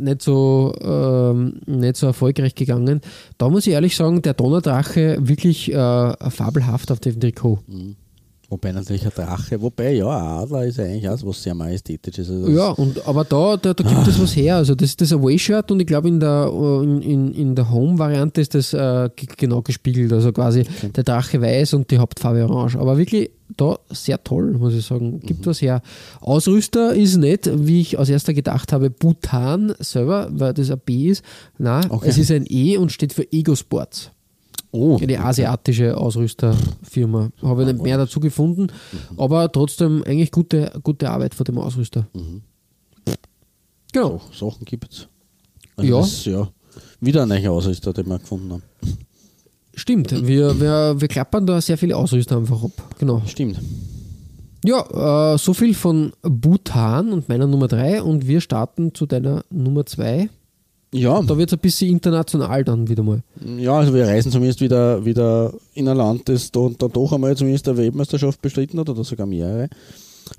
nicht so, ähm, nicht so erfolgreich gegangen. Da muss ich ehrlich sagen, der Donnerdrache wirklich äh, fabelhaft auf dem Trikot. Wobei natürlich ein Drache, wobei ja, ein Adler ist eigentlich auch was sehr majestätisches. Also Ja, und, aber da, da, da gibt es was her. Also das ist das Away-Shirt und ich glaube in der, in, in, der Home-Variante ist das äh, genau gespiegelt. Also quasi der Drache weiß und die Hauptfarbe orange. Aber wirklich da sehr toll, muss ich sagen. Gibt was her. Ausrüster ist nicht, wie ich als erster gedacht habe, Bhutan selber, weil das ein B ist. Nein, Okay. es ist ein E und steht für Ego Sports. Oh, Die asiatische Ausrüsterfirma. Habe ich nicht mehr dazu gefunden, aber trotzdem eigentlich gute, gute Arbeit von dem Ausrüster. Genau. so, Sachen gibt es. Ja. Das, ja. Wieder ein neuer Ausrüster, den wir gefunden haben. Stimmt, wir, wir, wir klappern da sehr viele Ausrüster einfach ab. Genau. Stimmt. Ja, äh, so viel von Bhutan und meiner Nummer 3 und wir starten zu deiner Nummer 2. Ja, Da wird es ein bisschen international dann wieder mal. ja, also wir reisen zumindest wieder, wieder in ein Land, das da, da doch einmal zumindest eine Weltmeisterschaft bestritten hat oder sogar mehrere.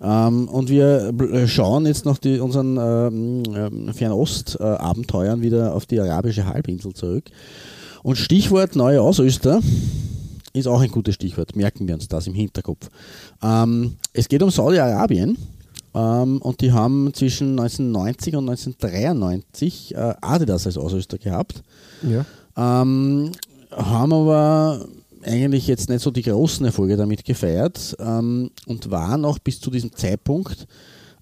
Ähm, und wir bl- schauen jetzt nach die, unseren ähm, ähm, Fernost-Abenteuern wieder auf die arabische Halbinsel zurück. Und Stichwort neue Ausrüster ist auch ein gutes Stichwort. Merken wir uns das im Hinterkopf. Ähm, es geht um Saudi-Arabien. Ähm, und die haben zwischen 1990 und 1993 äh, Adidas als Ausrüster gehabt. Ja. Ähm, haben aber eigentlich jetzt nicht so die großen Erfolge damit gefeiert ähm, und waren auch bis zu diesem Zeitpunkt,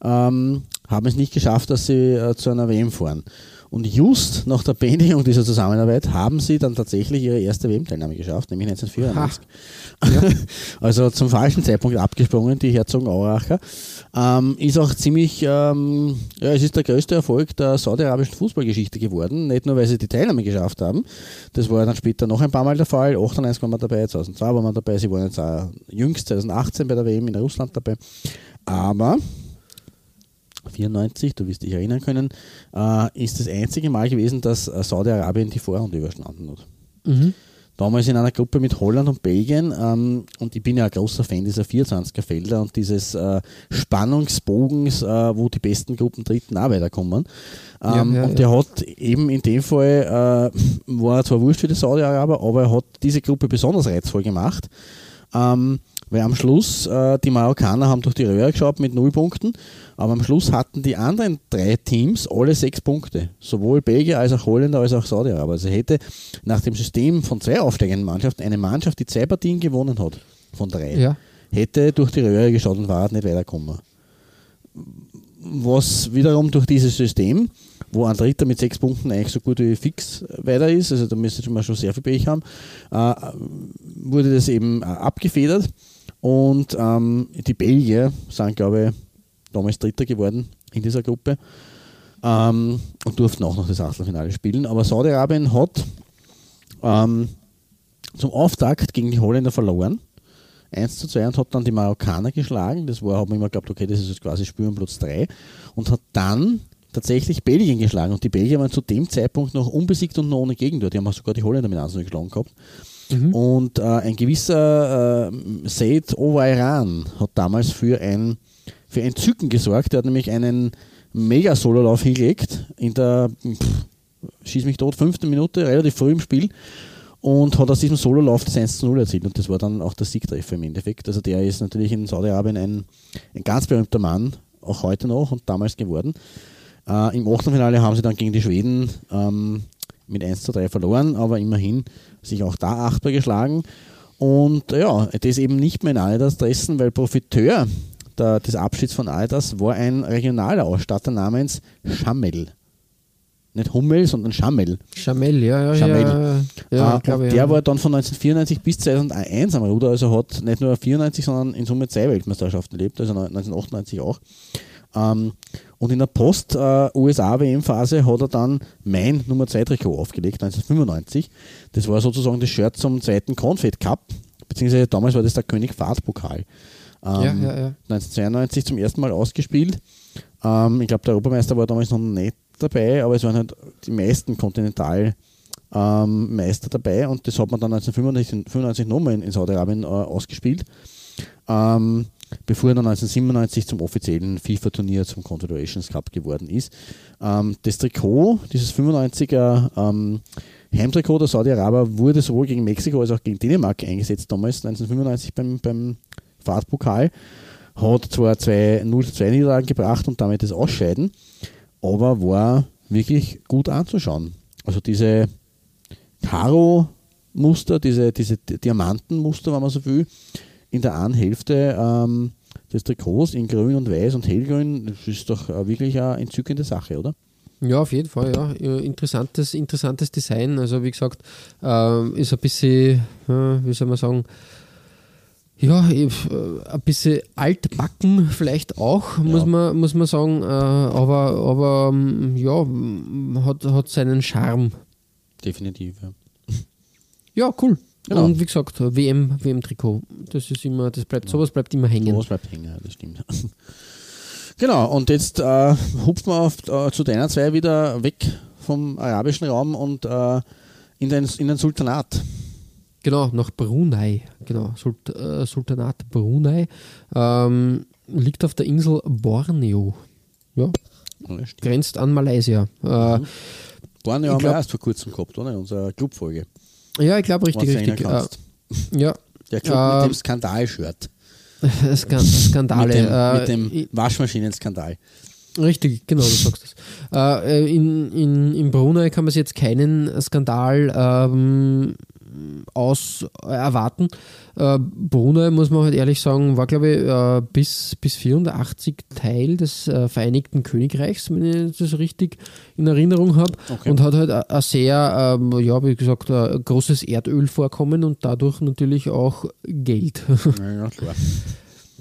ähm, haben es nicht geschafft, dass sie äh, zu einer WM fahren. Und just nach der Beendigung dieser Zusammenarbeit haben sie dann tatsächlich ihre erste WM-Teilnahme geschafft, nämlich 1994. also zum falschen Zeitpunkt abgesprungen, die Herzogen Auracher. Ähm, ist auch ziemlich, ähm, ja, es ist der größte Erfolg der saudi-arabischen Fußballgeschichte geworden. Nicht nur, weil sie die Teilnahme geschafft haben, das war dann später noch ein paar Mal der Fall. 98 waren wir dabei, 2002 waren wir dabei, sie waren jetzt auch jüngst 2018 bei der WM in Russland dabei. Aber 94, du wirst dich erinnern können, äh, ist das einzige Mal gewesen, dass äh, Saudi-Arabien die Vorrunde überstanden hat. Mhm. Damals in einer Gruppe mit Holland und Belgien ähm, und ich bin ja ein großer Fan dieser 24er Felder und dieses äh, Spannungsbogens, äh, wo die besten Gruppen dritten auch weiterkommen. Ähm, Ja, ja, und der hat eben in dem Fall, äh, war zwar wurscht für die Saudi-Araber, aber er hat diese Gruppe besonders reizvoll gemacht. Ähm, weil am Schluss, äh, die Marokkaner haben durch die Röhre geschaut mit null Punkten, aber am Schluss hatten die anderen drei Teams alle sechs Punkte. Sowohl Belgier als auch Holländer als auch Saudi-Araber. Also hätte nach dem System von zwei aufsteigenden Mannschaften eine Mannschaft, die zwei Partien gewonnen hat, von drei, Ja. hätte durch die Röhre geschaut und war nicht weitergekommen. Was wiederum durch dieses System, wo ein Dritter mit sechs Punkten eigentlich so gut wie fix weiter ist, also da müsste man schon sehr viel Pech haben, äh, wurde das eben äh, abgefedert und ähm, die Belgier sind, glaube ich, damals Dritter geworden in dieser Gruppe ähm, und durften auch noch das Achtelfinale spielen. Aber Saudi-Arabien hat ähm, zum Auftakt gegen die Holländer verloren. 1 zu 2 und hat dann die Marokkaner geschlagen. Das war, hat man immer geglaubt, okay, das ist jetzt quasi Spiel Platz 3. Und hat dann tatsächlich Belgien geschlagen. Und die Belgier waren zu dem Zeitpunkt noch unbesiegt und noch ohne Gegentor. Die haben auch sogar die Holländer mit 1 geschlagen gehabt. Und äh, ein gewisser äh, Said Owairan hat damals für ein, für ein gesorgt. Der hat nämlich einen Mega-Sololauf hingelegt in der, pff, schieß mich tot, fünften Minute, relativ früh im Spiel und hat aus diesem Sololauf das 1 zu 0 erzielt und das war dann auch der Siegtreffer im Endeffekt. Also der ist natürlich in Saudi-Arabien ein, ein ganz berühmter Mann, auch heute noch und damals geworden. Äh, Im Achtelfinale haben sie dann gegen die Schweden ähm, mit 1 zu 3 verloren, aber immerhin sich auch da achtbar geschlagen. Und ja, das eben nicht mehr in Adidas Dressen, weil Profiteur der, des Abschieds von Adidas war ein regionaler Ausstatter namens Chamel. Nicht Hummel, sondern Chamel. Chamel, ja, ja, Chamel. ja. Ja, Äh, glaube und ich. der ja. war dann von 1994 bis 2001 am Ruder, also hat nicht nur 94, sondern in Summe zwei Weltmeisterschaften erlebt, also 1998 auch. Ähm, und in der Post-USA-WM-Phase hat er dann mein Nummer 2 Trikot aufgelegt, 1995. Das war sozusagen das Shirt zum zweiten Confed Cup, beziehungsweise damals war das der König Fahrt-Pokal. Ähm, Ja, ja, ja. 1992 zum ersten Mal ausgespielt. Ähm, ich glaube, der Europameister war damals noch nicht dabei, aber es waren halt die meisten Kontinentalmeister ähm, Meister dabei und das hat man dann 1995 95 nochmal in, in Saudi-Arabien äh, ausgespielt, ähm, bevor er dann 1997 zum offiziellen FIFA-Turnier zum Confederations Cup geworden ist. Ähm, das Trikot, dieses 95er ähm, Heimtrikot der Saudi-Araber wurde sowohl gegen Mexiko als auch gegen Dänemark eingesetzt, damals 1995 beim, beim Fahrtpokal. Hat zwar zwei 0-2 Niederlagen gebracht und damit das Ausscheiden, aber war wirklich gut anzuschauen. Also diese Karo-Muster, diese, diese Diamantenmuster, wenn man so will, in der einen Hälfte ähm, des Trikots in grün und weiß und hellgrün, das ist doch äh, wirklich eine entzückende Sache, oder? Ja, auf jeden Fall, ja. Interessantes, interessantes Design. Also wie gesagt, äh, ist ein bisschen, äh, wie soll man sagen, ja, äh, ein bisschen altbacken vielleicht auch, ja. muss, man, muss man sagen. Äh, aber aber ähm, ja, hat, hat seinen Charme. Definitiv, ja. Ja, cool. Genau. Und wie gesagt, WM, WM-Trikot. Das ist immer, das bleibt, sowas bleibt immer hängen. Sowas bleibt hängen, das stimmt. genau, und jetzt äh, hupfen wir auf, äh, zu deiner zwei wieder weg vom arabischen Raum und äh, in, den, in den Sultanat. Genau, nach Brunei. Genau, Sult, äh, Sultanat Brunei. Ähm, liegt auf der Insel Borneo. Ja. ja grenzt an Malaysia. Äh, mhm. Borneo haben wir erst vor kurzem gehabt, oder? Unsere Clubfolge. Ja, ich glaube richtig, richtig. Äh, ja. Der Club äh, mit dem Skandal-Shirt. Skandale. mit dem, äh, mit dem Waschmaschinen-Skandal. Richtig, genau, du sagst das. Äh, in, in, in Brunei kann man sich jetzt keinen Skandal ähm, aus äh, erwarten. Äh, Brunei, muss man halt ehrlich sagen, war, glaube ich, äh, bis, bis 84 Teil des äh, Vereinigten Königreichs, wenn ich das richtig in Erinnerung habe. Okay. Und hat halt ein sehr, ähm, ja, wie gesagt, ein großes Erdölvorkommen und dadurch natürlich auch Geld. Ja, klar.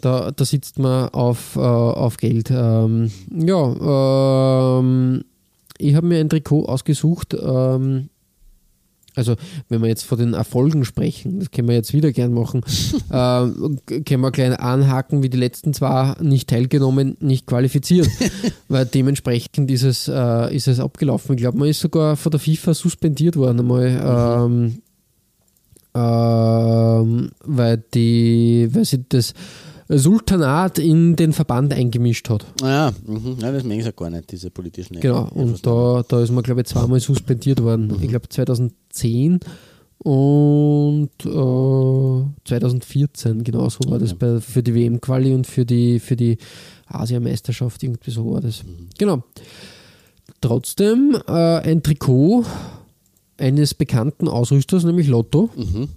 Da, da sitzt man auf, äh, auf Geld. Ähm, ja, ähm, ich habe mir ein Trikot ausgesucht. Ähm, also wenn wir jetzt von den Erfolgen sprechen, das können wir jetzt wieder gern machen, äh, können wir gleich anhaken, wie die letzten zwei nicht teilgenommen, nicht qualifiziert, weil dementsprechend ist es, äh, ist es abgelaufen. Ich glaube, man ist sogar von der FIFA suspendiert worden einmal, ähm, ähm, weil die, weil sie das Sultanat in den Verband eingemischt hat. Ja, mhm. ja das merke ich gar nicht, diese politischen Genau, und da, da ist man, glaube ich, zweimal suspendiert worden. Mhm. Ich glaube 2010 und äh, 2014, genau so war okay. das bei, für die WM-Quali und für die, für die Asiameisterschaft, irgendwie so war das. Mhm. Genau. Trotzdem äh, ein Trikot eines bekannten Ausrüsters, nämlich Lotto. Mhm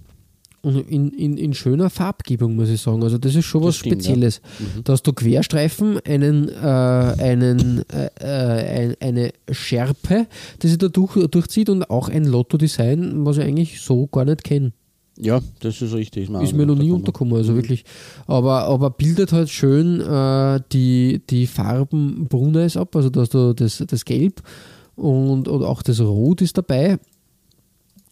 in, in, in schöner Farbgebung, muss ich sagen. Also das ist schon das was stimmt, Spezielles. Ja. Mhm. Da hast du Querstreifen, einen, äh, einen, äh, äh eine Schärpe, die sich da durch, durchzieht und auch ein Lotto-Design, was ich eigentlich so gar nicht kenne. Ja, das ist richtig. Ist mir noch nie untergekommen, also mhm. wirklich. Aber, aber bildet halt schön äh, die, die Farben Bruneis ab, also da hast du das, das Gelb und, und auch das Rot ist dabei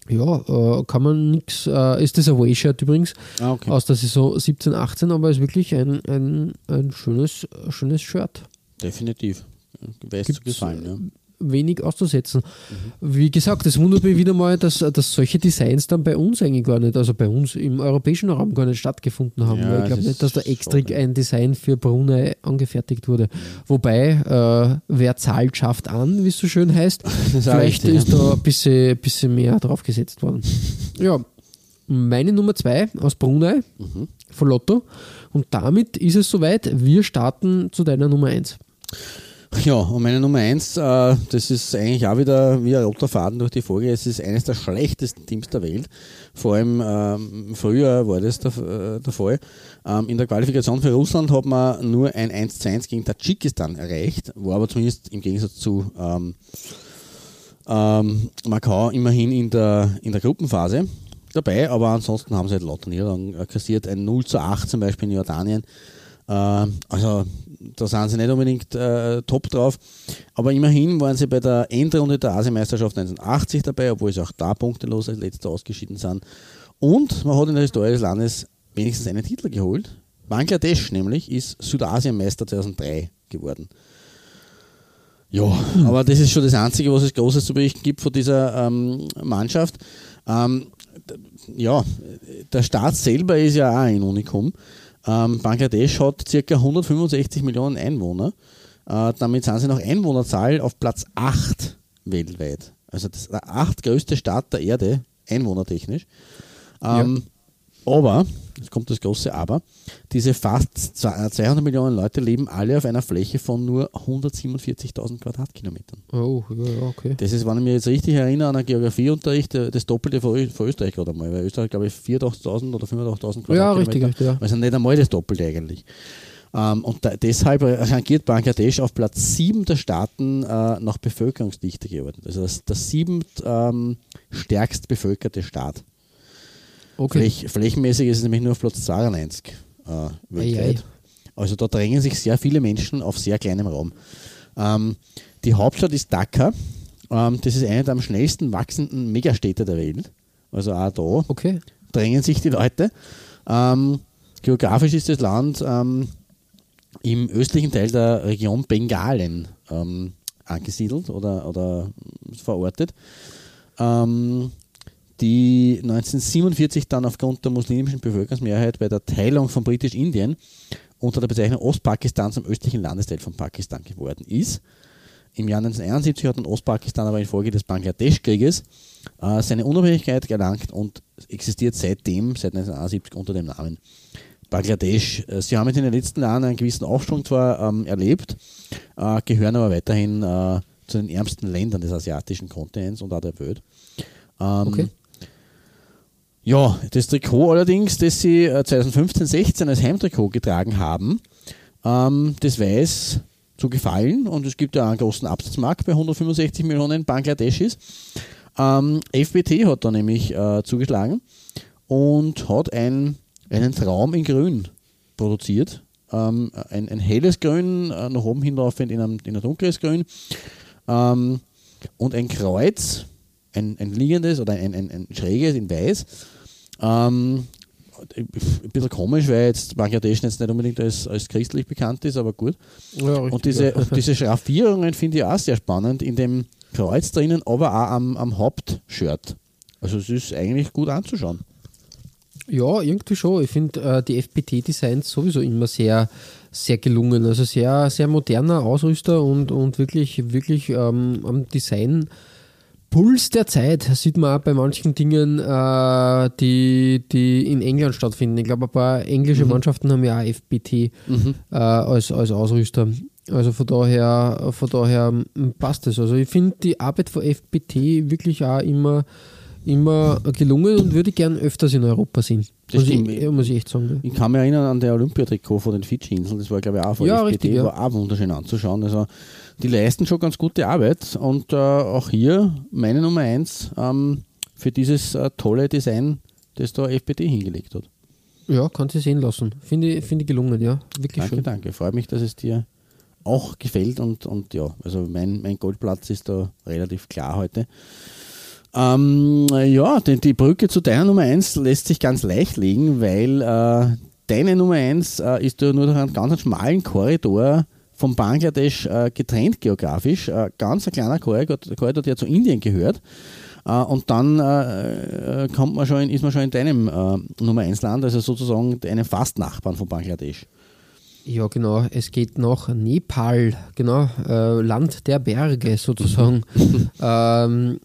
ja, äh, kann man nichts. Äh, ist das Away-Shirt übrigens ah, okay. aus der Saison 17, 18, aber ist wirklich ein, ein, ein schönes, schönes Shirt. Definitiv. Weiß zu gefallen, ja wenig auszusetzen. Mhm. Wie gesagt, es wundert mich wieder mal, dass, dass solche Designs dann bei uns eigentlich gar nicht, also bei uns im europäischen Raum gar nicht stattgefunden haben. Ja, ich glaube nicht, dass da extra ein Design für Brunei angefertigt wurde. Wobei, äh, wer zahlt, schafft an, wie es so schön heißt. Vielleicht richtig, ist da ein bisschen, bisschen mehr draufgesetzt worden. Ja, meine Nummer zwei aus Brunei mhm. von Lotto. Und damit ist es soweit. Wir starten zu deiner Nummer eins. Ja, und meine Nummer eins, äh, das ist eigentlich auch wieder wie ein roter Faden durch die Folge. Es ist eines der schlechtesten Teams der Welt. Vor allem ähm, früher war das der, äh, der Fall. Ähm, in der Qualifikation für Russland hat man nur ein 1 zu 1 gegen Tadschikistan erreicht, war aber zumindest im Gegensatz zu ähm, ähm, Macau immerhin in der, in der Gruppenphase dabei, aber ansonsten haben sie halt lauter Niederlagen kassiert. Ein 0 zu 8 zum Beispiel in Jordanien. Äh, also da sind sie nicht unbedingt äh, top drauf. Aber immerhin waren sie bei der Endrunde der Asienmeisterschaft 1980 dabei, obwohl sie auch da punktelos als letzter ausgeschieden sind. Und man hat in der Historie des Landes wenigstens einen Titel geholt. Bangladesch nämlich ist Südasienmeister 2003 geworden. Ja, aber das ist schon das Einzige, was es Großes zu berichten gibt von dieser ähm, Mannschaft. Ähm, ja, der Staat selber ist ja auch ein Unikum. Ähm, Bangladesch hat ca. 165 Millionen Einwohner. Äh, damit sind sie nach Einwohnerzahl auf Platz 8 weltweit. Also das ist der achtgrößte Staat der Erde, einwohnertechnisch. Ähm, Aber, jetzt kommt das große Aber, diese fast 200 Millionen Leute leben alle auf einer Fläche von nur 147.000 Quadratkilometern. Oh, ja, okay. Das ist, wenn ich mich jetzt richtig erinnere an einen Geografieunterricht, äh, das Doppelte von, von Österreich gerade einmal, weil Österreich, glaube ich, 84.000 oder 85.000 Quadratkilometer. Ja, richtig, richtig, ja. Also nicht einmal das Doppelte eigentlich. Ähm, und da, deshalb rangiert Bangladesch auf Platz 7 der Staaten äh, nach Bevölkerungsdichte geordnet. Also das, das siebent ähm, stärkst bevölkerte Staat. Okay. Fläch, flächenmäßig ist es nämlich nur auf Platz 92 äh, weltweit. Ei, ei. Also da drängen sich sehr viele Menschen auf sehr kleinem Raum. Ähm, die Hauptstadt ist Dhaka. Ähm, das ist eine der am schnellsten wachsenden Megastädte der Welt. Also auch da Okay. drängen sich die Leute. Ähm, geografisch ist das Land ähm, im östlichen Teil der Region Bengalen ähm, angesiedelt oder, oder verortet, ähm, die 1947 dann aufgrund der muslimischen Bevölkerungsmehrheit bei der Teilung von Britisch-Indien unter der Bezeichnung Ostpakistan zum östlichen Landesteil von Pakistan geworden ist. Im Jahr 1971 hat dann Ostpakistan aber infolge des Bangladesch-Krieges äh, seine Unabhängigkeit erlangt und existiert seitdem, seit 1971 unter dem Namen Bangladesch. Äh, Sie haben jetzt in den letzten Jahren einen gewissen Aufschwung zwar ähm, erlebt, äh, gehören aber weiterhin äh, zu den ärmsten Ländern des asiatischen Kontinents und auch der Welt. Ähm, Okay. Ja, das Trikot allerdings, das sie äh, 2015-16 als Heimtrikot getragen haben, ähm, das weiß zu gefallen und es gibt ja einen großen Absatzmarkt bei 165 Millionen Bangladeschis. Ähm, FBT hat da nämlich äh, zugeschlagen und hat ein, einen Traum in Grün produziert. Ähm, ein, ein helles Grün, äh, nach oben hinlaufend in ein, in ein dunkles Grün. Ähm, und ein Kreuz, ein, ein liegendes oder ein, ein, ein schräges in weiß. Ähm, ein bisschen komisch, weil jetzt Bangladesch jetzt nicht unbedingt als, als christlich bekannt ist, aber gut. Ja, Und diese, und diese Schraffierungen finde ich auch sehr spannend in dem Kreuz drinnen, aber auch am, am Hauptshirt. Also es ist eigentlich gut anzuschauen. Ja, irgendwie schon. Ich finde äh, die FPT-Designs sowieso immer sehr, sehr gelungen. Also sehr, sehr moderner Ausrüster und, und wirklich, wirklich ähm, am Design. Puls der Zeit sieht man auch bei manchen Dingen, äh, die, die in England stattfinden. Ich glaube, ein paar englische Mannschaften haben ja auch FPT äh, als, als Ausrüster. Also von daher, von daher passt es. Also ich finde die Arbeit von FPT wirklich auch immer, immer gelungen und würde gern öfters in Europa sehen. Das muss, ich, ja, muss ich echt sagen. Ich kann mich erinnern an der Olympiatrikot von den Fidschi-Inseln, das war glaube ich auch von Ja, FPT, richtig, ja. war auch wunderschön anzuschauen. Also die leisten schon ganz gute Arbeit und äh, auch hier meine Nummer eins ähm, für dieses äh, tolle Design, das da FPT hingelegt hat. Ja, kann sie sehen lassen. Finde ich, finde ich gelungen, ja. Wirklich Danke, schön. danke. Freut mich, dass es dir auch gefällt und, und ja, also mein, mein Goldplatz ist da relativ klar heute. Ähm, ja, die, die Brücke zu deiner Nummer 1 lässt sich ganz leicht legen, weil äh, deine Nummer 1 äh, ist ja nur durch einen ganz schmalen Korridor von Bangladesch äh, getrennt geografisch. Äh, ganz ein kleiner Korridor, der zu Indien gehört. Äh, und dann äh, äh, kommt man schon in, ist man schon in deinem äh, Nummer 1 Land, also sozusagen einem Fastnachbarn von Bangladesch. Ja, genau. Es geht nach Nepal, genau. Land der Berge sozusagen. ähm,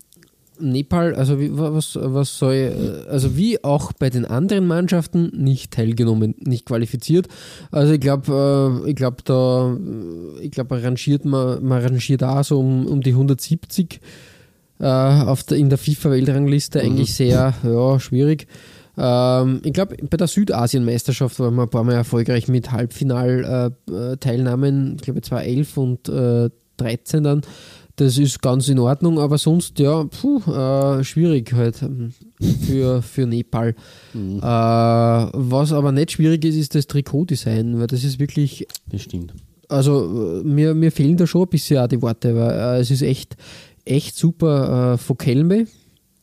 Nepal, also wie, was, was soll, äh, also wie auch bei den anderen Mannschaften nicht teilgenommen, nicht qualifiziert. Also ich glaube, äh, ich glaube da, äh, ich glaube, rangiert man, man rangiert auch so um, um die 170 äh, auf der, in der FIFA-Weltrangliste eigentlich sehr ja, schwierig. Ähm, ich glaube, bei der Südasien-Meisterschaft waren wir ein paar Mal erfolgreich mit Halbfinal-Teilnahmen, ich glaube 2011 und äh, 13 dann. Das ist ganz in Ordnung, aber sonst, ja, puh, äh, schwierig halt ähm, für, für Nepal. Äh, was aber nicht schwierig ist, ist das Trikotdesign, weil das ist wirklich Das stimmt. also äh, mir, mir fehlen da schon ein bisschen auch die Worte, weil äh, es ist echt, echt super äh, von Kelme,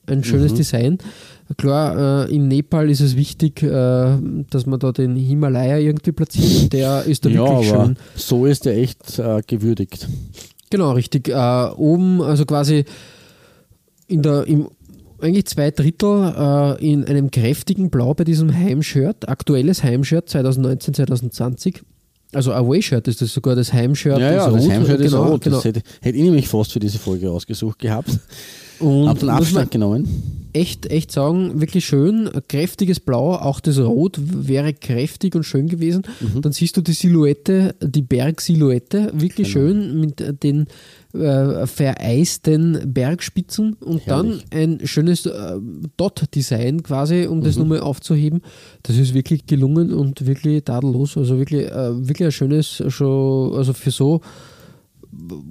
ein schönes Mhm. Design. Klar, äh, in Nepal ist es wichtig, äh, dass man da den Himalaya irgendwie platziert. Der ist da Ja, wirklich aber schön. so ist er echt äh, gewürdigt. Genau, richtig. Äh, oben, also quasi in der, im, eigentlich zwei Drittel äh, in einem kräftigen Blau bei diesem Heimshirt, aktuelles Heimshirt 2019, 2020. Also Away-Shirt ist das sogar, das Heimshirt Ja, ja, ist das rot. Heimshirt ist genau, rot. Genau. Das hätte, hätte ich nämlich fast für diese Folge ausgesucht gehabt. Und Hab den Abstand genommen. echt, echt sagen, wirklich schön, kräftiges Blau, auch das Rot wäre kräftig und schön gewesen. Mhm. Dann siehst du die Silhouette, die Bergsilhouette, wirklich Genau. schön mit den äh, vereisten Bergspitzen und Herrlich. dann ein schönes äh, Dot-Design quasi, um Mhm. das nochmal aufzuheben. Das ist wirklich gelungen und wirklich tadellos. Also wirklich, äh, wirklich ein schönes, schon, also für so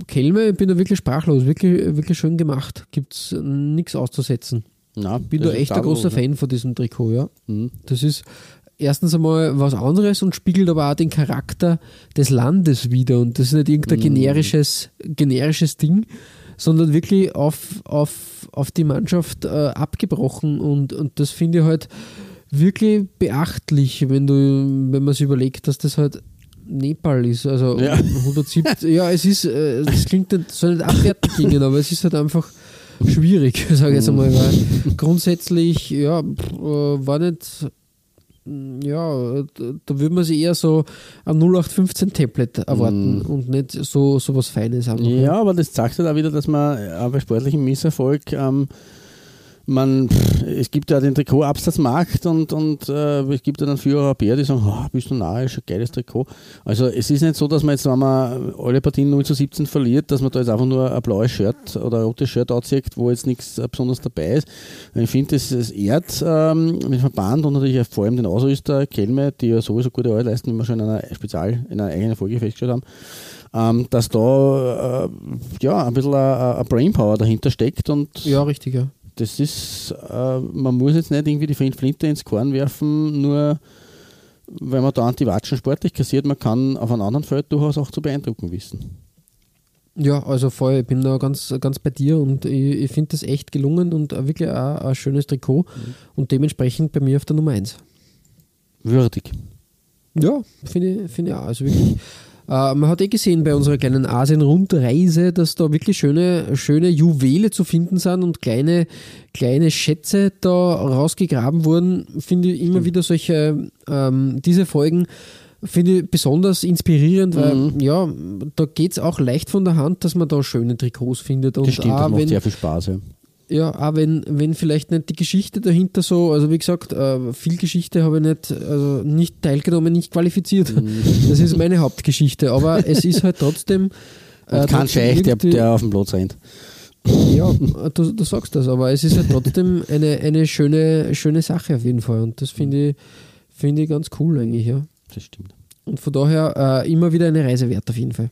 Kelme, ich bin da wirklich sprachlos, wirklich, wirklich schön gemacht. Gibt es nichts auszusetzen. Na, Bin da echt ein großer ne? Fan von diesem Trikot, ja. Mhm. Das ist erstens einmal was anderes und spiegelt aber auch den Charakter des Landes wider. Und das ist nicht irgendein Mhm. generisches, generisches Ding, sondern wirklich auf, auf, auf die Mannschaft äh, abgebrochen. Und, und das finde ich halt wirklich beachtlich, wenn du, wenn man sich überlegt, dass das halt Nepal ist. Also Ja. 170, ja, es ist, äh, das klingt nicht, soll nicht abwertend klingen, aber es ist halt einfach schwierig, sage ich jetzt einmal, weil grundsätzlich, ja, äh, war nicht, mm, ja, da, würde man sich eher so ein 0815-Tablet erwarten und nicht so, so was Feines einfach. Ja, aber das zeigt halt auch wieder, dass man auch bei sportlichem Misserfolg ähm, man, es gibt ja den Trikotabsatzmarkt und, und äh, es gibt ja dann viele Europäer, die sagen, oh, bist du nahe, ist ein geiles Trikot. Also es ist nicht so, dass man jetzt, wenn man alle Partien 0 zu 17 verliert, dass man da jetzt einfach nur ein blaues Shirt oder ein rotes Shirt anzieht, wo jetzt nichts äh, besonders dabei ist. Ich finde, es, es ehrt ähm, dem Verband und natürlich vor allem den Ausrüster Kelme, die ja sowieso gute Arbeit leisten, wie wir schon in einer Spezial, in einer eigenen Folge festgestellt haben ähm, dass da äh, ja, ein bisschen eine eine Brainpower dahinter steckt und Ja, richtig, ja. Das ist, äh, man muss jetzt nicht irgendwie die Flinte ins Korn werfen, nur weil man da Anti-Watschen sportlich kassiert, man kann auf einem anderen Feld durchaus auch zu beeindrucken wissen. Ja, also voll, ich bin da ganz, ganz bei dir und ich, ich finde das echt gelungen und wirklich auch ein schönes Trikot und dementsprechend bei mir auf der Nummer 1. Würdig. Ja, finde ich, finde ich auch. Also wirklich. Äh, man hat eh gesehen bei unserer kleinen Asien-Rundreise, dass da wirklich schöne, schöne Juwele zu finden sind und kleine, kleine Schätze da rausgegraben wurden. Finde ich immer wieder solche, ähm, diese Folgen finde ich besonders inspirierend, weil Mhm. ja, da geht es auch leicht von der Hand, dass man da schöne Trikots findet. Und Das stimmt, das auch macht wenn, sehr viel Spaß. Ja. Ja, auch wenn, wenn vielleicht nicht die Geschichte dahinter so, also wie gesagt, äh, viel Geschichte habe ich nicht, also nicht teilgenommen, nicht qualifiziert. Das ist meine Hauptgeschichte, aber es ist halt trotzdem. Und äh, kein Scheich, der, der auf dem Platz rennt. Ja, du, du sagst das, aber es ist halt trotzdem eine, eine schöne, schöne Sache auf jeden Fall und das finde ich, finde ich ganz cool eigentlich, ja. Das stimmt. Und von daher äh, immer wieder eine Reise wert auf jeden Fall.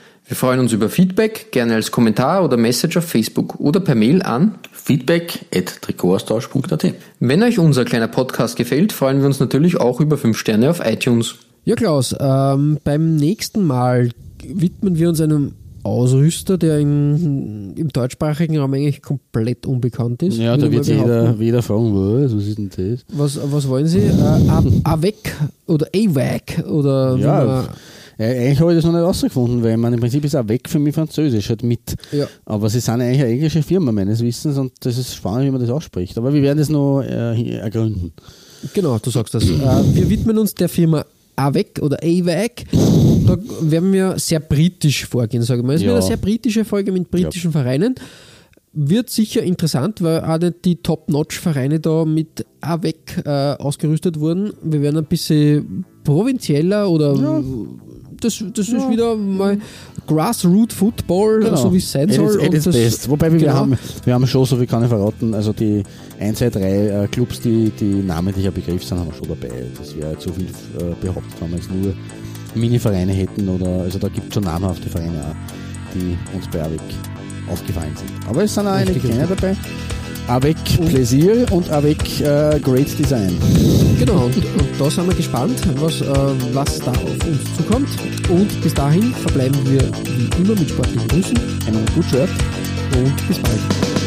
Wir freuen uns über Feedback, gerne als Kommentar oder Message auf Facebook oder per Mail an Feedback at trikotaustausch.at. wenn euch unser kleiner Podcast gefällt, freuen wir uns natürlich auch über 5 Sterne auf iTunes. Ja, Klaus, ähm, beim nächsten Mal widmen wir uns einem Ausrüster, der in, im deutschsprachigen Raum eigentlich komplett unbekannt ist. Ja, da wird jeder, jeder fragen, was, was ist denn das? Was, was wollen Sie? Äh, AVEC oder AVAC oder wie Ja, man, Ja, eigentlich habe ich das noch nicht rausgefunden, weil man im Prinzip ist auch weg für mich Französisch halt mit. Ja. Aber sie sind eigentlich eine englische Firma meines Wissens und das ist spannend, wie man das ausspricht. Aber wir werden das noch äh, ergründen. Genau, du sagst das. Äh, wir widmen uns der Firma AVEC oder AVAC. Da werden wir sehr britisch vorgehen, sage ich mal. Es Ja. wird eine sehr britische Folge mit britischen Vereinen. Wird sicher interessant, weil auch nicht die Top-Notch-Vereine da mit AVEC äh, ausgerüstet wurden. Wir werden ein bisschen provinzieller oder das, das ist wieder mal Grassroot Football, so wie es sein It soll. is, it Und is das- best. Wobei wir, genau. haben, wir haben schon, so viel kann ich verraten, also die 1, 2, 3 äh, Clubs, die, die namentlicher Begriff sind, haben wir schon dabei. Das wäre zu viel äh, behauptet, wenn wir jetzt nur Mini-Vereine hätten oder, also da gibt es schon namhafte Vereine auch, die uns bei AWEC aufgefallen sind. Aber es sind auch einige kleine dabei. AWEC Pläsier und AWEC äh, Great Design. Genau, und, und da sind wir gespannt, was, äh, was da auf uns zukommt. Und bis dahin verbleiben wir wie immer mit sportlichen Grüßen Einen gut Shirt. und bis bald.